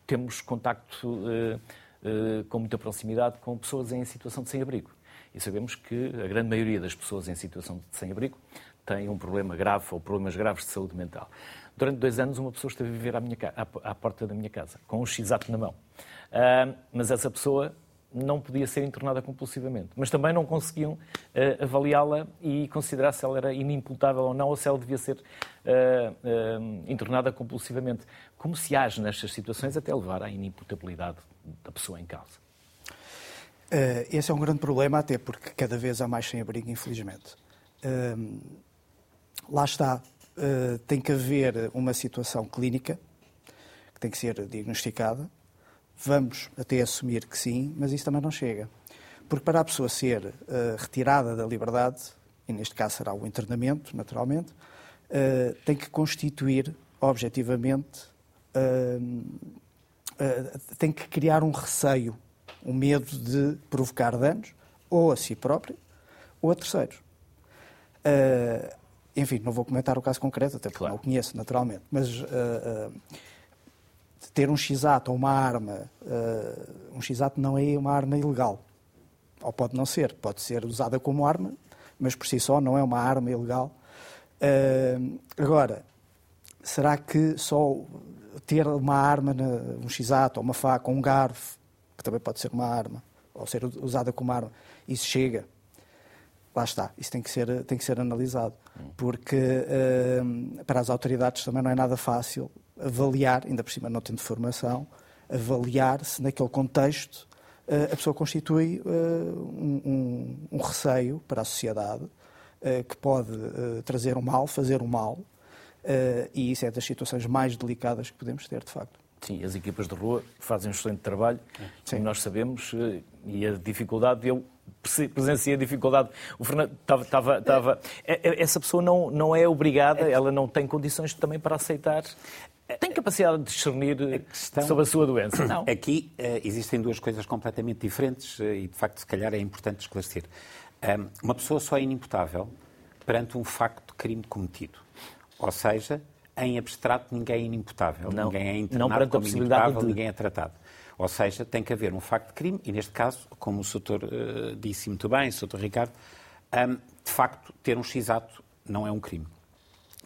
temos contacto uh, com muita proximidade com pessoas em situação de sem-abrigo. E sabemos que a grande maioria das pessoas em situação de sem-abrigo tem um problema grave ou problemas graves de saúde mental. Durante dois anos, uma pessoa esteve a viver à, minha, à, à porta da minha casa, com um x-ato na mão. Uh, mas essa pessoa não podia ser internada compulsivamente. Mas também não conseguiam uh, avaliá-la e considerar se ela era inimputável ou não, ou se ela devia ser uh, uh, internada compulsivamente. Como se age nestas situações até levar à inimputabilidade da pessoa em causa? esse é um grande problema, até porque cada vez há mais sem-abrigo, infelizmente. lá está. tem que haver uma situação clínica que tem que ser diagnosticada Vamos até assumir que sim, mas isso também não chega. Porque para a pessoa ser uh, retirada da liberdade, e neste caso será o internamento, naturalmente, uh, tem que constituir objetivamente, uh, tem que criar um receio, um medo de provocar danos, ou a si próprio, ou a terceiros. enfim, não vou comentar o caso concreto, até porque claro. não o conheço, naturalmente, mas uh, uh, ter um x-ato ou uma arma, uh, um x-ato não é uma arma ilegal. Ou pode não ser, pode ser usada como arma, mas por si só não é uma arma ilegal. agora, será que só ter uma arma, um x-ato ou uma faca ou um garfo, que também pode ser uma arma, ou ser usada como arma, isso chega? Lá está, isso tem que ser, tem que ser analisado, porque uh, para as autoridades também não é nada fácil avaliar, ainda por cima não tendo formação, avaliar se naquele contexto uh, a pessoa constitui uh, um, um, um, receio para a sociedade que pode trazer um mal, fazer um mal, e isso é das situações mais delicadas que podemos ter, de facto. Sim, as equipas de rua fazem um excelente trabalho, Sim. nós sabemos, e a dificuldade, eu presenciei a dificuldade. O Fernando estava. estava, estava é, é, essa pessoa não, não é obrigada, ela não tem condições também para aceitar. Tem capacidade de discernir questão, sobre a sua doença? Não. Aqui uh, existem duas coisas completamente diferentes uh, e, de facto, se calhar é importante esclarecer. Um, uma pessoa só é inimputável perante um facto de crime cometido. Ou seja, em abstrato ninguém é inimputável, não, ninguém é internado não como inimputável, de... ninguém é tratado. Ou seja, tem que haver um facto de crime, e neste caso, como o Sr. Uh, disse muito bem, o Sr. Ricardo, um, de facto, ter um x-ato não é um crime.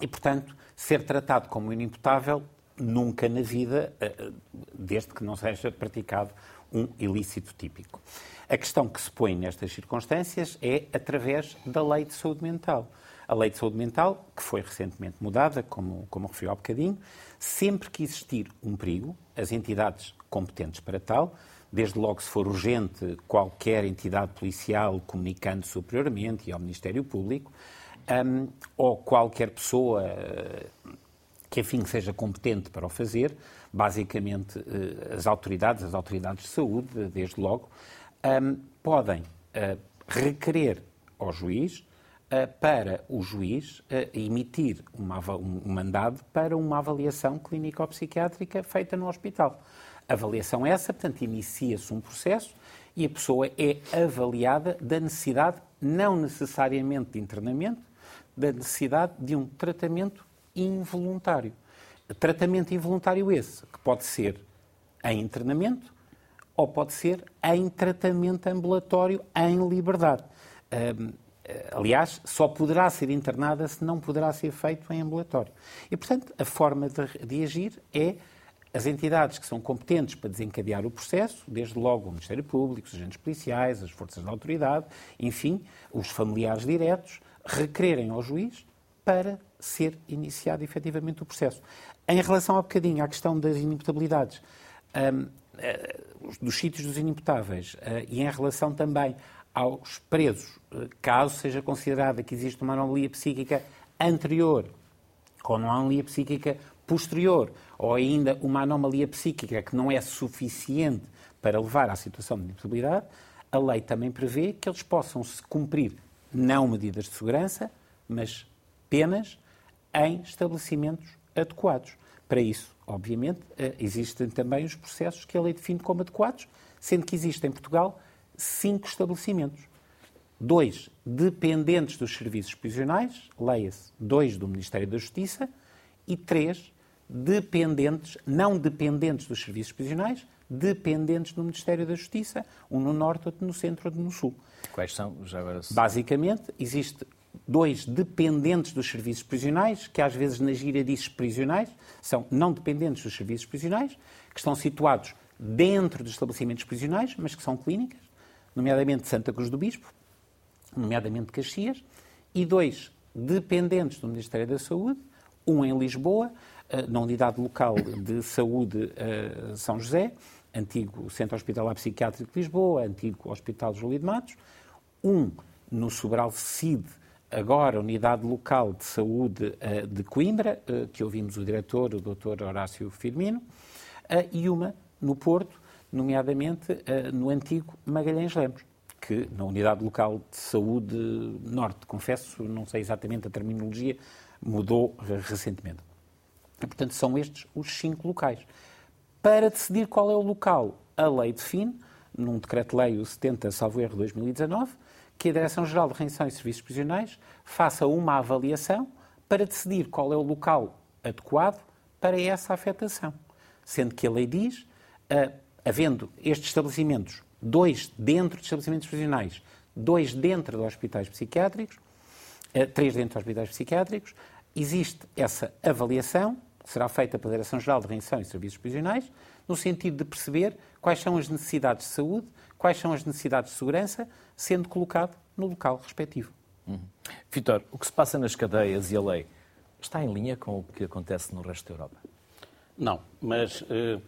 E, portanto, ser tratado como inimputável nunca na vida, uh, desde que não seja praticado um ilícito típico. A questão que se põe nestas circunstâncias é através da lei de saúde mental. A lei de saúde mental, que foi recentemente mudada, como, como referiu há bocadinho, sempre que existir um perigo, as entidades competentes para tal, desde logo se for urgente qualquer entidade policial comunicando superiormente e ao Ministério Público, um, ou qualquer pessoa eh, que, enfim, seja competente para o fazer, basicamente eh, as autoridades, as autoridades de saúde, desde logo, um, podem uh, requerer ao juiz uh, para o juiz uh, emitir uma, um mandado para uma avaliação clínico-psiquiátrica feita no hospital avaliação é essa, portanto, inicia-se um processo e a pessoa é avaliada da necessidade, não necessariamente de internamento, da necessidade de um tratamento involuntário. Tratamento involuntário esse, que pode ser em internamento ou pode ser em tratamento ambulatório em liberdade. Um, aliás, só poderá ser internada se não poderá ser feito em ambulatório. E, portanto, a forma de, de agir é as entidades que são competentes para desencadear o processo, desde logo o Ministério Público, os agentes policiais, as forças da autoridade, enfim, os familiares diretos, requererem ao juiz para ser iniciado efetivamente o processo. Em relação ao bocadinho à questão das inimputabilidades, um, eh, dos sítios dos inimputáveis, uh, e em relação também aos presos, uh, caso seja considerada que existe uma anomalia psíquica anterior ou uma anomalia psíquica posterior, ou ainda uma anomalia psíquica que não é suficiente para levar à situação de impossibilidade, a lei também prevê que eles possam se cumprir não medidas de segurança, mas penas em estabelecimentos adequados. Para isso, obviamente, eh, existem também os processos que a lei define como adequados, sendo que existem em Portugal cinco estabelecimentos. Dois dependentes dos serviços prisionais, leia-se, dois do Ministério da Justiça, e três dependentes, não dependentes dos serviços prisionais, dependentes do Ministério da Justiça, um no Norte, outro no Centro, outro no Sul. Quais são? Já agora... Basicamente, existe dois dependentes dos serviços prisionais, que às vezes na gíria diz prisionais, são não dependentes dos serviços prisionais, que estão situados dentro dos estabelecimentos prisionais, mas que são clínicas, nomeadamente Santa Cruz do Bispo, nomeadamente Caxias, e dois dependentes do Ministério da Saúde, um em Lisboa, na Unidade Local de Saúde eh, São José, antigo Centro Hospitalar Psiquiátrico de Lisboa, antigo Hospital Júlio de Matos, um no Sobral CID, agora Unidade Local de Saúde eh, de Coimbra, que ouvimos o diretor, o Dr. Horácio Firmino, e uma no Porto, nomeadamente no antigo Magalhães Lemos, que na Unidade Local de Saúde Norte, confesso, não sei exatamente a terminologia, mudou recentemente. E, portanto, são estes os cinco locais. Para decidir qual é o local, a lei define, num decreto-lei, o 70, salvo erro, 2019, que a Direção-Geral de Rendição e Serviços Prisionais faça uma avaliação para decidir qual é o local adequado para essa afetação. Sendo que a lei diz, uh, havendo estes estabelecimentos, dois dentro de estabelecimentos prisionais, dois dentro de hospitais psiquiátricos, uh, três dentro de hospitais psiquiátricos, existe essa avaliação, será feita pela Direção-Geral de Reinserção e Serviços Prisionais, no sentido de perceber quais são as necessidades de saúde, quais são as necessidades de segurança, sendo colocado no local respectivo. Uhum. Vitor, o que se passa nas cadeias e a lei está em linha com o que acontece no resto da Europa? Não, mas uh,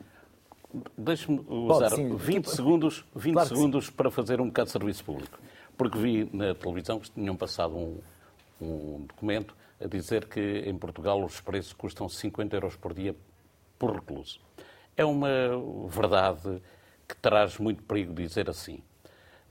deixe-me usar sim, 20 tipo... segundos, 20 claro segundos para fazer um bocado de serviço público. Porque vi na televisão que tinham passado um, um documento a dizer que em Portugal os preços custam 50 euros por dia por recluso. É uma verdade que traz muito perigo dizer assim.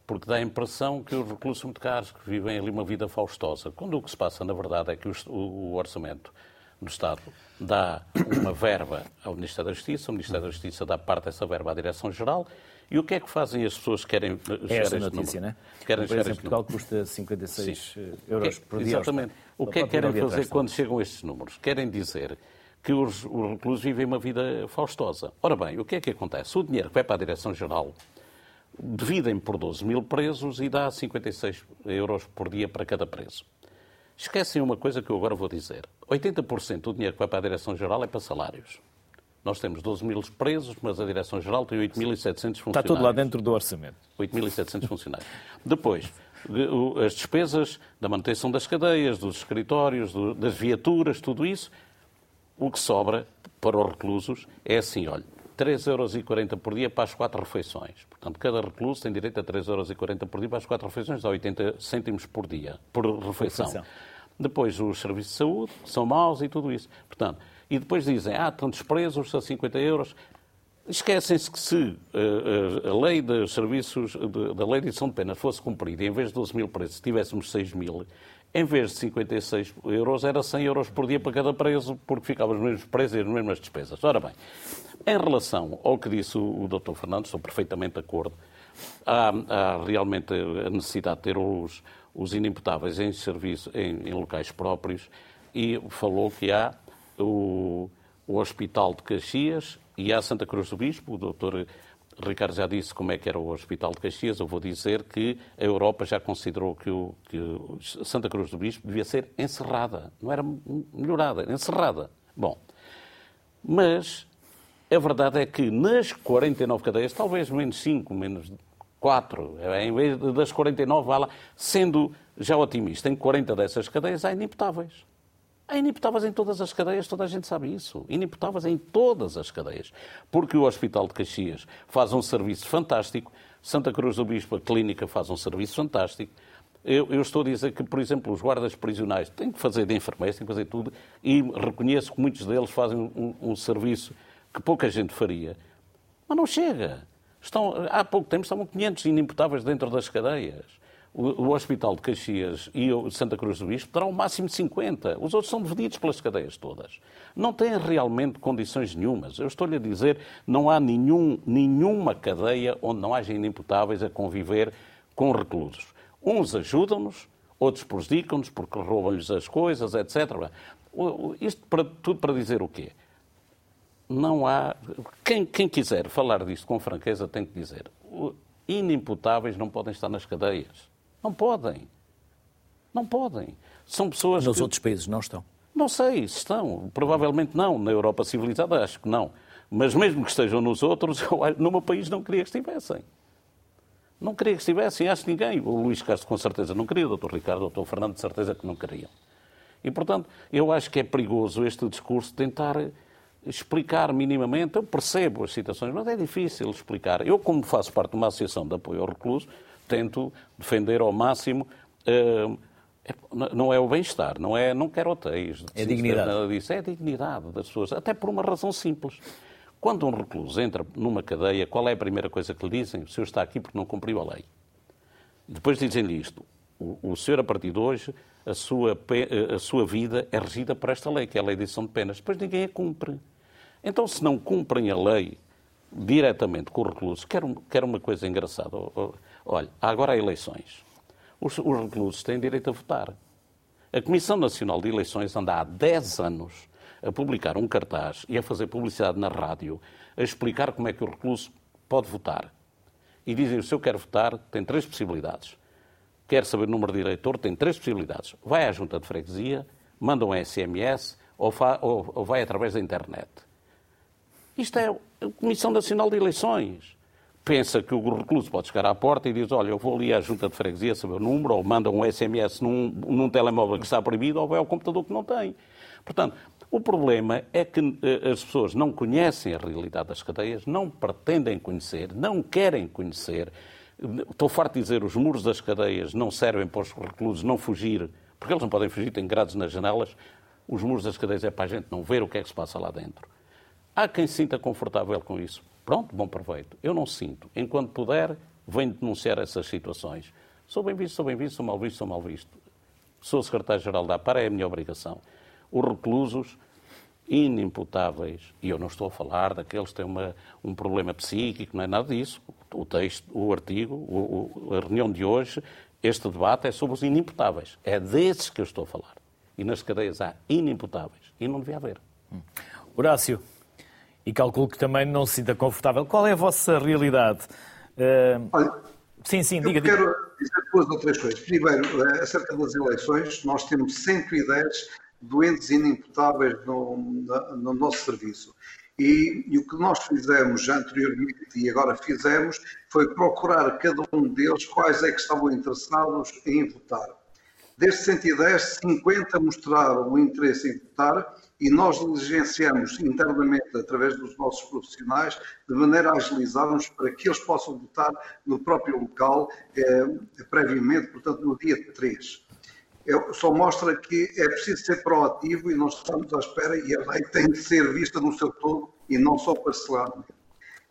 Porque dá a impressão que os reclusos muito caros, que vivem ali uma vida faustosa. Quando o que se passa, na verdade, é que o, orçamento do Estado dá uma verba ao Ministério da Justiça, o Ministério da Justiça dá parte dessa verba à Direção-Geral, e o que é que fazem as pessoas que querem é essa notícia, não é? Querem por exemplo, Portugal custa 56 Sim. euros por dia. Exatamente. O que é que querem fazer quando chegam estes números? Querem dizer que os, os reclusos vivem uma vida faustosa. Ora bem, o que é que acontece? O dinheiro que vai para a Direção-Geral dividem por 12 mil presos e dá 56 euros por dia para cada preso. Esquecem uma coisa que eu agora vou dizer. 80% do dinheiro que vai para a Direção-Geral é para salários. Nós temos 12 mil presos, mas a Direção-Geral tem 8.700 funcionários. Está tudo lá dentro do orçamento. 8.700 funcionários. Depois, as despesas da manutenção das cadeias, dos escritórios, das viaturas, tudo isso, o que sobra para os reclusos é assim, olha, 3,40 euros por dia para as quatro refeições. Portanto, cada recluso tem direito a 3,40 euros por dia para as quatro refeições, dá 80 cêntimos por dia, por refeição. refeição. Depois, os serviços de saúde são maus e tudo isso. Portanto, e depois dizem, ah, tantos presos a 50 euros. Esquecem-se que se uh, a lei dos serviços, da lei de edição de penas fosse cumprida, em vez de 12 mil presos, tivéssemos 6 mil, em vez de 56 euros, era 100 euros por dia para cada preso, porque ficava os mesmos preços e as mesmas despesas. Ora bem, em relação ao que disse o, o Dr. Fernando, estou perfeitamente de acordo. Há, há, realmente a necessidade de ter os, os inimputáveis em serviço, em, em, locais próprios, e falou que há o, o Hospital de Caxias e há Santa Cruz do Bispo, o Dr. Ricardo já disse como é que era o Hospital de Caxias. Eu vou dizer que a Europa já considerou que, o, que Santa Cruz do Bispo devia ser encerrada. Não era melhorada, encerrada. Bom, mas a verdade é que nas 49 cadeias, talvez menos 5, menos 4, em vez das 49, vá lá, sendo já otimista, em 40 dessas cadeias há inimputáveis. Há inimputáveis em todas as cadeias, toda a gente sabe isso. Inimputáveis em todas as cadeias. Porque o Hospital de Caxias faz um serviço fantástico, Santa Cruz do Bispo, a clínica, faz um serviço fantástico. Eu, eu, estou a dizer que, por exemplo, os guardas prisionais têm que fazer de enfermeiros, têm que fazer tudo, e reconheço que muitos deles fazem um, um serviço que pouca gente faria. Mas não chega. Estão, há pouco tempo estavam 500 inimputáveis dentro das cadeias o, Hospital de Caxias e o Santa Cruz do Bispo terão o máximo de 50. Os outros são divididos pelas cadeias todas. Não têm realmente condições nenhumas. Eu estou-lhe a dizer, não há nenhum, nenhuma cadeia onde não haja inimputáveis a conviver com reclusos. Uns ajudam-nos, outros prejudicam-nos porque roubam-lhes as coisas, etc. Isto para, tudo para dizer o quê? Não há. Quem, quem quiser falar disto com franqueza tem que dizer. Inimputáveis não podem estar nas cadeias. Não podem. Não podem. São pessoas. Nos que... outros países não estão? Não sei se estão. Provavelmente não. Na Europa civilizada, acho que não. Mas mesmo que estejam nos outros, eu, no meu país não queria que estivessem. Não queria que estivessem, acho que ninguém. O Luís Castro com certeza não queria, o Dr. Ricardo, o Dr. Fernando de certeza que não queriam. E, portanto, eu acho que é perigoso este discurso tentar explicar minimamente. Eu percebo as citações, mas é difícil explicar. Eu, como faço parte de uma associação de apoio ao recluso, tento defender ao máximo. Uh, não é o bem-estar, não é, não quero hotéis. É dignidade. Nada disso. É a dignidade das pessoas, até por uma razão simples. Quando um recluso entra numa cadeia, qual é a primeira coisa que lhe dizem? O senhor está aqui porque não cumpriu a lei. Depois dizem-lhe isto. O, o senhor, a partir de hoje, a sua, a sua vida é regida por esta lei, que é a lei de edição de penas. Depois ninguém a cumpre. Então, se não cumprem a lei diretamente com o recluso, quero, quero uma coisa engraçada. Olha, agora há eleições. Os, os reclusos têm direito a votar. A Comissão Nacional de Eleições anda há 10 anos a publicar um cartaz e a fazer publicidade na rádio, a explicar como é que o recluso pode votar. E dizem, se eu quero votar, tem três possibilidades. Quer saber o número de eleitor, tem três possibilidades. Vai à junta de freguesia, manda um SMS ou, ou, ou vai através da internet. Isto é a Comissão Nacional de Eleições pensa que o recluso pode chegar à porta e diz: Olha, eu vou ali à junta de freguesia saber o número, ou manda um SMS num, num telemóvel que está proibido, ou vai ao computador que não tem. Portanto, o problema é que eh, as pessoas não conhecem a realidade das cadeias, não pretendem conhecer, não querem conhecer. Estou farto de dizer, os muros das cadeias não servem para os reclusos não fugir, porque eles não podem fugir, têm grades nas janelas. Os muros das cadeias é para a gente não ver o que é que se passa lá dentro. Há quem se sinta confortável com isso. Pronto, bom proveito. Eu não sinto. Enquanto puder, venho denunciar essas situações. Sou bem visto, sou bem visto, sou mal visto, sou mal visto. Sou secretário-geral da APAR, é a minha obrigação. Os reclusos inimputáveis, e eu não estou a falar daqueles que têm uma, um problema psíquico, não é nada disso. O texto, o artigo, o, o, a reunião de hoje, este debate é sobre os inimputáveis. É desses que eu estou a falar. E nas cadeias há inimputáveis. E não devia haver. Horácio e calculo que também não se sinta confortável. Qual é a vossa realidade? Uh... Olha, sim, sim, diga, diga. Quero dizer duas ou três coisas. Primeiro, eh, acerca das eleições, nós temos 110 doentes inimputáveis no, no nosso serviço. E, e, o que nós fizemos já anteriormente e agora fizemos foi procurar cada um deles quais é que estavam interessados em votar. Destes 110, 50 mostraram o interesse em votar e nós diligenciamos internamente, através dos nossos profissionais, de maneira a agilizarmos para que eles possam votar no próprio local, eh, previamente, portanto, no dia 3. Eu, só mostra que é preciso ser proativo e nós estamos à espera e a lei tem de ser vista no seu todo e não só parceladamente.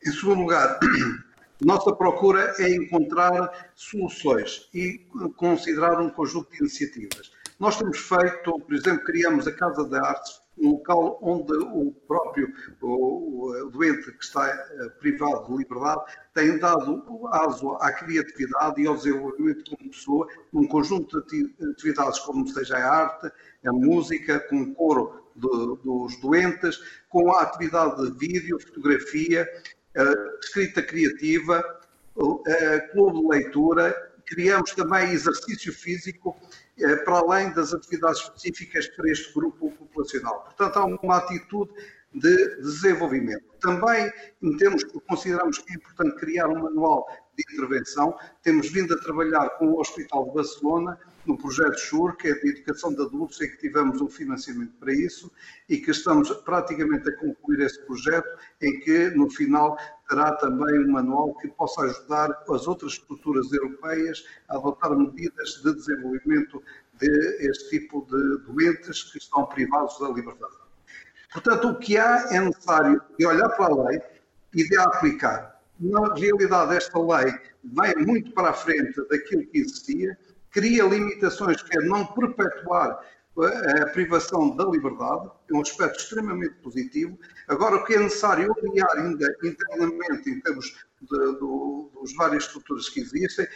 Em segundo lugar, nossa procura é encontrar soluções e considerar um conjunto de iniciativas. Nós temos feito, por exemplo, criamos a Casa de Artes um local onde o próprio o, doente que está uh, privado de liberdade tem dado aso à criatividade e ao desenvolvimento como pessoa, um conjunto de atividades como seja a arte, a música, com o coro de, dos doentes, com a atividade de vídeo, fotografia, uh, escrita criativa, uh, clube de leitura, criamos também exercício físico eh, para além das atividades específicas para este grupo populacional. Portanto, há uma atitude de desenvolvimento. Também temos, consideramos que é importante criar um manual de intervenção. Temos vindo a trabalhar com o Hospital de Barcelona no projeto SUR, que é de educação de adultos, e que tivemos um financiamento para isso, e que estamos praticamente a concluir esse projeto, em que no final terá também um manual que possa ajudar as outras estruturas europeias a adotar medidas de desenvolvimento deste tipo de doentes que estão privados da liberdade. Portanto, o que há é necessário de olhar para a lei e de a aplicar. Na realidade, esta lei vai muito para a frente daquilo que existia, cria limitações que é não perpetuar a privação da liberdade, é um aspecto extremamente positivo. Agora, o que é necessário alinhar ainda internamente, em termos de, de, das várias estruturas que existem,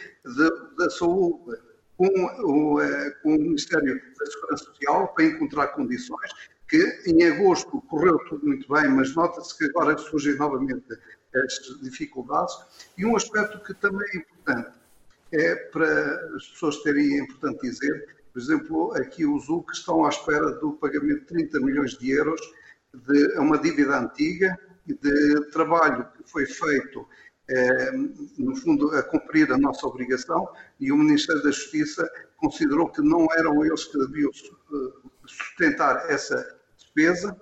da saúde com o, eh, com o Ministério da Segurança Social, para encontrar condições, que em agosto correu tudo muito bem, mas nota-se que agora surgem novamente as dificuldades. E um aspecto que também é importante, é para as pessoas terem, é importante dizer, por exemplo, aqui os UC estão à espera do pagamento de 30 milhões de euros de uma dívida antiga e de trabalho que foi feito, eh, no fundo, a cumprir a nossa obrigação e o Ministério da Justiça considerou que não eram eles que deviam eh, sustentar essa despesa,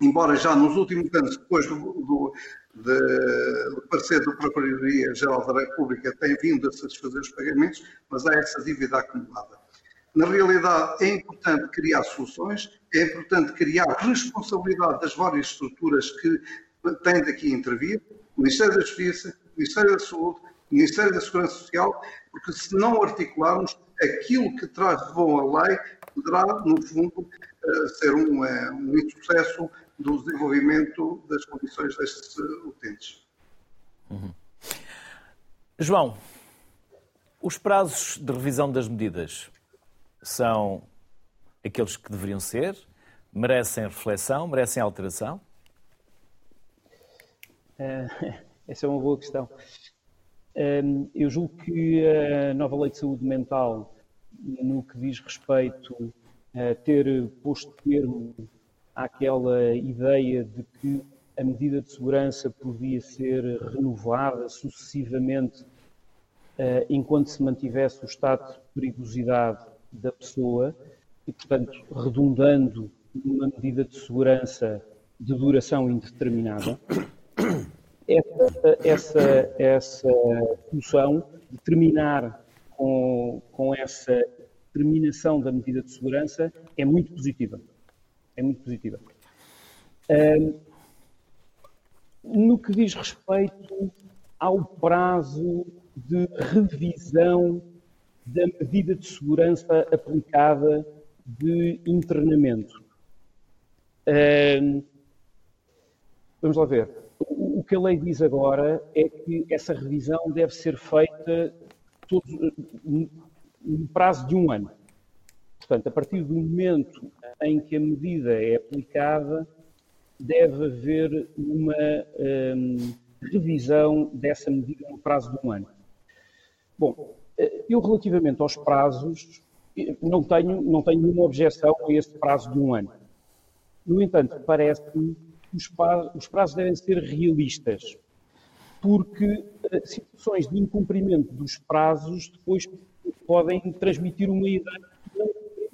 embora já nos últimos anos, depois do, do, de, do parecer da Procuradoria-Geral da República, tem vindo a satisfazer os pagamentos, mas há essa dívida acumulada. Na realidade, é importante criar soluções, é importante criar responsabilidade das várias estruturas que têm daqui a intervir, Ministério da Justiça, Ministério da Saúde, Ministério da Segurança Social, porque se não articularmos aquilo que traz de bom a lei, poderá, no fundo, eh, ser um, eh, um insucesso do desenvolvimento das condições destes utentes. Uhum. João, os prazos de revisão das medidas são aqueles que deveriam ser? Merecem reflexão? Merecem alteração? Uh, essa é uma boa questão. Uh, eu julgo que a nova lei de saúde mental, no que diz respeito a ter posto termo àquela ideia de que a medida de segurança podia ser renovada sucessivamente uh, enquanto se mantivesse o estado de perigosidade da pessoa e, portanto, redundando numa medida de segurança de duração indeterminada. Essa, essa, essa solução de terminar com, com essa terminação da medida de segurança é muito positiva. É muito positiva. no que diz respeito ao prazo de revisão da medida de segurança aplicada de internamento. vamos lá ver. O, que a lei diz agora é que essa revisão deve ser feita todos, no prazo de um ano. Portanto, a partir do momento em que a medida é aplicada, deve haver uma um, revisão dessa medida no prazo de um ano. Bom, eh, eu relativamente aos prazos, eh, não tenho, não tenho nenhuma objeção a esse prazo de um ano. No entanto, parece-me que os, os prazos devem ser realistas, porque eh, situações de incumprimento dos prazos depois podem transmitir uma ideia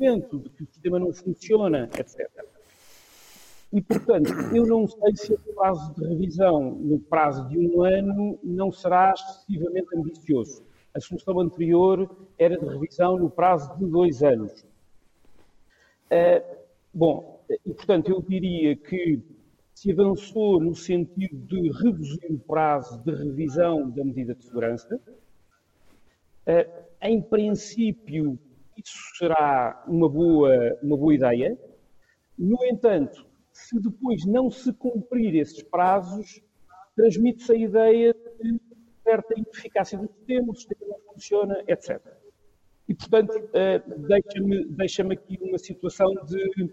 cumprimento, de que o sistema não funciona, etc. E, portanto, eu não sei se o prazo de revisão no prazo de um ano não será excessivamente ambicioso. A solução anterior era de revisão no prazo de dois anos. Uh, bom, e portanto eu diria que se avançou no sentido de reduzir o prazo de revisão da medida de segurança. Uh, em princípio, isso será uma boa, uma boa ideia. No entanto, se depois não se cumprir esses prazos, transmite-se a ideia de certa ineficácia do sistema, o sistema não funciona, etc. E, portanto, uh, deixa-me deixa aqui uma situação de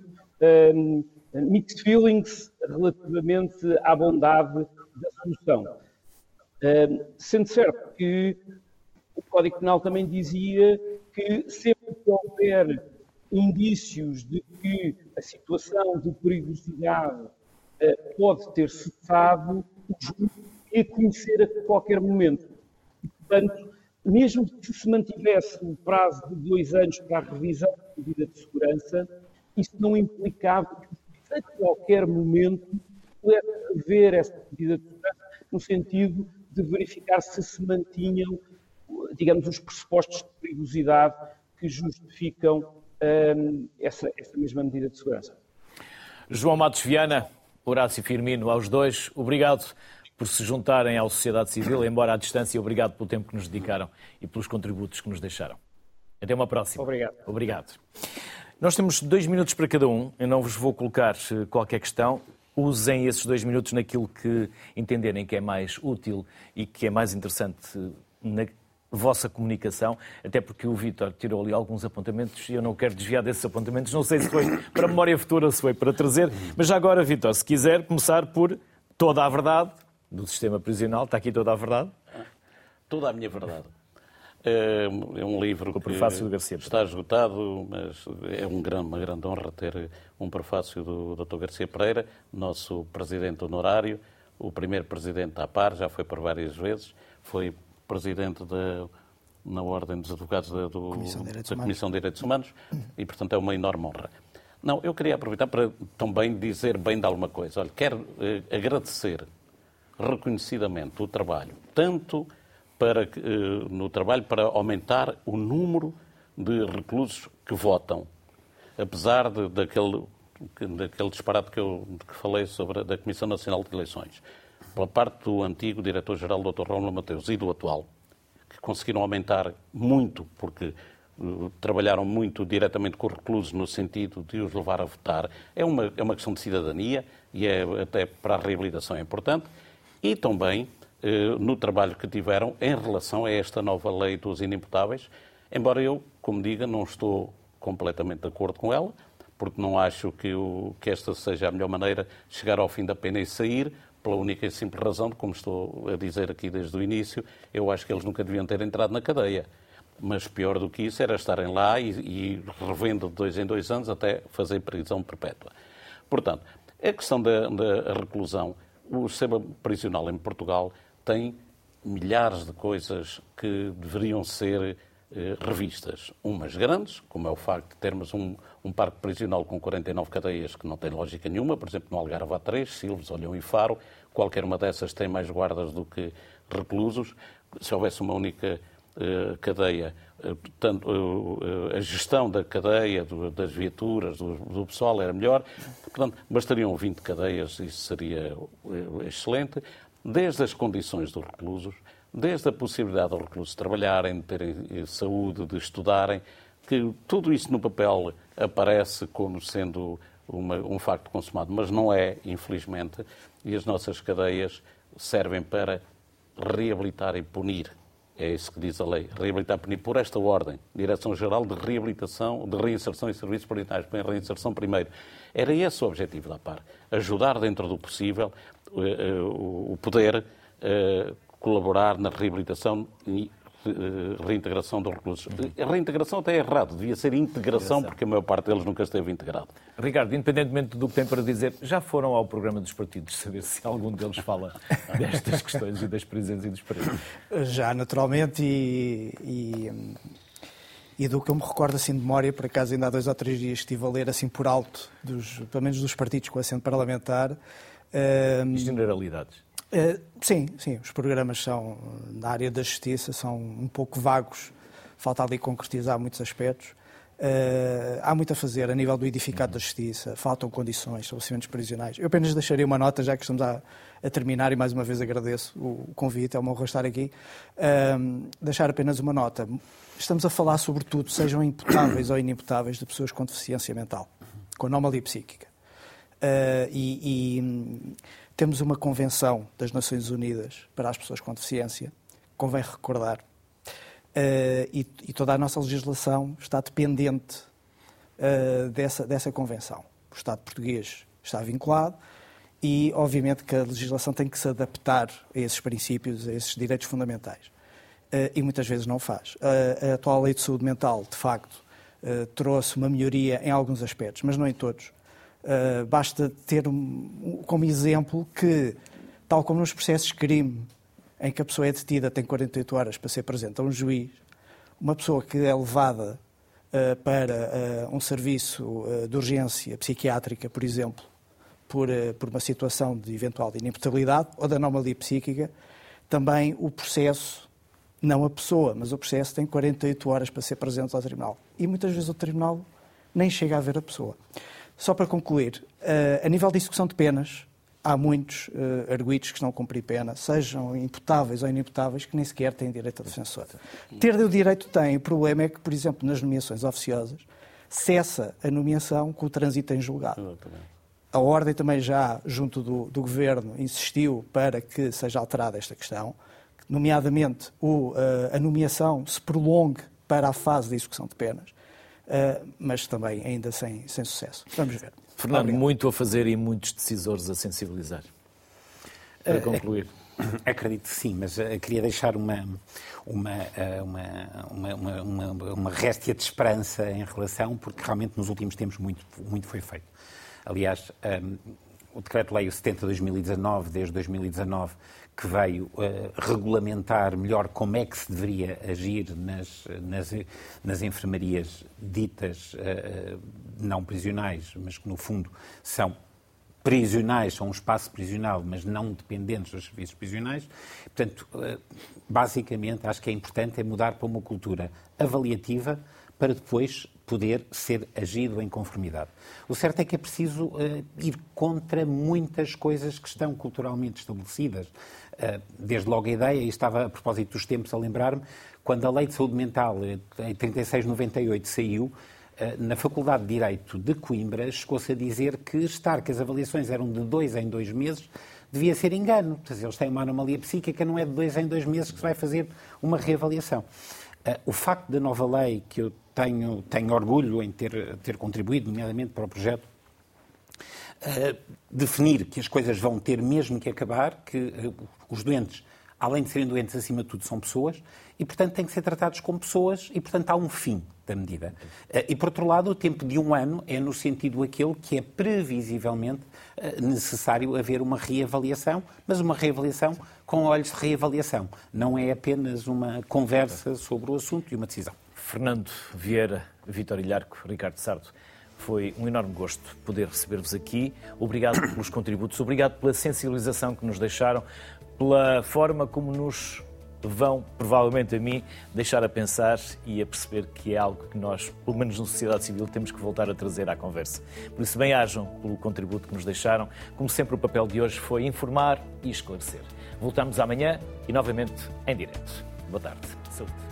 um, mixed feelings relativamente à bondade da solução. Uh, sendo certo que o Código Penal também dizia que sempre que houver indícios de que a situação de perigosidade uh, pode ter cessado, o juiz e conhecer a qualquer momento. E, portanto, mesmo que se mantivesse o prazo de dois anos para a revisão da medida de segurança, isso não implicava que a qualquer momento pudesse rever essa medida de segurança no sentido de verificar se se mantinham, digamos, os pressupostos de perigosidade que justificam hum, essa, essa mesma medida de segurança. João Matos Viana, Horácio Firmino, aos dois, obrigado por se juntarem à sociedade civil, embora à distância. Obrigado pelo tempo que nos dedicaram e pelos contributos que nos deixaram. Até uma próxima. Obrigado. Obrigado. Nós temos dois minutos para cada um. Eu não vos vou colocar eh, qualquer questão. Usem esses dois minutos naquilo que entenderem que é mais útil e que é mais interessante eh, na vossa comunicação, até porque o Vítor tirou ali alguns apontamentos e eu não quero desviar desses apontamentos. Não sei se foi para a memória futura se foi para trazer, mas já agora, Vítor, se quiser começar por toda a verdade, do sistema prisional. Está aqui toda a verdade? Toda a minha verdade. É, é um livro o prefácio do Garcia. está esgotado, mas é um grande, uma grande honra ter um prefácio do Dr. Garcia Pereira, nosso presidente honorário, o primeiro presidente à par, já foi por várias vezes, foi presidente da, na Ordem dos Advogados da, do, Comissão da Comissão de Direitos Humanos e, portanto, é uma enorme honra. Não, eu queria aproveitar para também dizer bem de alguma coisa. Olha, quero eh, agradecer reconhecidamente o trabalho, tanto para, eh, no trabalho para aumentar o número de reclusos que votam, apesar de, daquele, daquele disparate que eu que falei sobre a da Comissão Nacional de Eleições, pela parte do antigo diretor-geral, Dr. Romulo Mateus, e do atual, que conseguiram aumentar muito, porque uh, trabalharam muito diretamente com os reclusos no sentido de os levar a votar, é uma, é uma questão de cidadania e é até para a reabilitação é importante e também eh, no trabalho que tiveram em relação a esta nova lei dos inimputáveis, embora eu, como diga, não estou completamente de acordo com ela, porque não acho que, o, que esta seja a melhor maneira de chegar ao fim da pena e sair, pela única e simples razão como estou a dizer aqui desde o início, eu acho que eles nunca deviam ter entrado na cadeia. Mas pior do que isso era estarem lá e, e revendo de dois em dois anos até fazer prisão perpétua. Portanto, a questão da, da reclusão, o sistema prisional em Portugal tem milhares de coisas que deveriam ser eh, revistas. Umas grandes, como é o facto de termos um, um parque prisional com 49 cadeias que não tem lógica nenhuma, por exemplo, no Algarve há três, Silves, Olhão e Faro, qualquer uma dessas tem mais guardas do que reclusos. Se houvesse uma única uh, cadeia, uh, tanto, uh, a gestão da cadeia, do, das viaturas, do, do, pessoal era melhor. Portanto, bastariam 20 cadeias, isso seria excelente. Desde as condições dos reclusos, desde a possibilidade dos reclusos trabalharem, de terem saúde, de estudarem, que tudo isso no papel aparece como sendo uma, um facto consumado, mas não é, infelizmente, e as nossas cadeias servem para reabilitar e punir. É isso que diz a lei. Reabilitar e punir por esta ordem. Direção-Geral de Reabilitação, de Reinserção e Serviços Prioritários. Bem, reinserção primeiro. Era esse o objetivo da PAR. Ajudar dentro do possível eh, eh, o poder colaborar na reabilitação e eh, reintegração dos reclusos. A reintegração até é errado, devia ser integração, porque a maior parte deles nunca esteve integrado. Ricardo, independentemente do que tem para dizer, já foram ao programa dos partidos saber se algum deles fala destas questões e das prisões e dos presos? Já, naturalmente, e, e, e, do que eu me recordo assim de memória, por acaso ainda há dois ou três dias estive a ler assim por alto, dos, pelo menos dos partidos com assento parlamentar. Um, generalidades Uh, sim, sim, os programas são, na área da justiça, são um pouco vagos, falta ali concretizar muitos aspectos. Uh, há muito a fazer a nível do edificado da justiça, faltam condições, estabelecimentos prisionais. Eu apenas deixaria uma nota, já que estamos a, a terminar, e mais uma vez agradeço o, convite, é uma honra estar aqui. Uh, deixar apenas uma nota. Estamos a falar, sobretudo, sejam imputáveis ou inimputáveis, de pessoas com deficiência mental, com anomalia psíquica. e, e temos uma convenção das Nações Unidas para as pessoas com deficiência, convém recordar, Uh, e, e, toda a nossa legislação está dependente uh, dessa, dessa convenção. O Estado português está vinculado e, obviamente, que a legislação tem que se adaptar a esses princípios, a esses direitos fundamentais. Uh, e muitas vezes não faz. a atual lei de saúde mental, de facto, trouxe uma melhoria em alguns aspectos, mas não em todos. Uh, basta ter um, como exemplo que, tal como nos processos de crime, em que a pessoa é detida, tem 48 horas para ser presente a um juiz, uma pessoa que é levada uh, para uh, um serviço de urgência psiquiátrica, por exemplo, por, por uma situação de eventual de inimputabilidade ou de anomalia psíquica, também o processo, não a pessoa, mas o processo tem 48 horas para ser presente ao tribunal. E muitas vezes o tribunal nem chega a ver a pessoa. Só para concluir, uh, a nível de execução de penas, há muitos uh, arguídos que estão a cumprir pena, sejam imputáveis ou inimputáveis, que nem sequer têm direito a defensor. Ter o direito tem, o problema é que, por exemplo, nas nomeações oficiosas, cessa a nomeação com o trânsito em julgado. A Ordem também já, junto do, do, Governo, insistiu para que seja alterada esta questão, nomeadamente o, uh, a nomeação se prolongue para a fase de execução de penas. Eh, mas também ainda sem, sem sucesso. Vamos ver. Fernando, Obrigado. muito a fazer e muitos decisores a sensibilizar. Para eh, concluir. Acredito que sim, mas uh, queria deixar uma, uma, uma, uma, uma, uma, réstia de esperança em relação, porque realmente nos últimos tempos muito, muito foi feito. Aliás, o Decreto-Lei 70 de 2019, desde 2019, que veio uh, regulamentar melhor como é que se deveria agir nas, nas, nas enfermarias ditas uh, não prisionais, mas que no fundo são prisionais, são um espaço prisional, mas não dependentes dos serviços prisionais. Portanto, uh, basicamente, acho que é importante é mudar para uma cultura avaliativa para depois poder ser agido em conformidade. O certo é que é preciso uh, ir contra muitas coisas que estão culturalmente estabelecidas. Uh, desde logo a ideia, e estava a propósito dos tempos a lembrar-me, quando a Lei de Saúde Mental, eh, em 3698, saiu, na Faculdade de Direito de Coimbra, chegou-se a dizer que estar que as avaliações eram de dois em dois meses devia ser engano. Eles têm uma anomalia psíquica, não é de dois em dois meses que se vai fazer uma reavaliação. o facto da nova lei, que eu tenho, tenho orgulho em ter, ter contribuído, nomeadamente para o projeto, definir que as coisas vão ter mesmo que acabar, que os doentes além de serem doentes, acima de tudo, são pessoas e, portanto, têm que ser tratados como pessoas e, portanto, há um fim da medida. Eh, e, por outro lado, o tempo de um ano é no sentido aquele que é previsivelmente eh, necessário haver uma reavaliação, mas uma reavaliação com olhos de reavaliação. Não é apenas uma conversa sobre o assunto e uma decisão. Fernando Vieira, Vitor Ilharco, Ricardo Sardo. Foi um enorme gosto poder receber-vos aqui. Obrigado pelos contributos, obrigado pela sensibilização que nos deixaram, pela forma como nos vão, provavelmente a mim, deixar a pensar e a perceber que é algo que nós, pelo menos na sociedade civil, temos que voltar a trazer à conversa. Por isso, bem-ajam pelo contributo que nos deixaram. Como sempre, o papel de hoje foi informar e esclarecer. Voltamos amanhã e novamente em direto. Boa tarde. Saúde.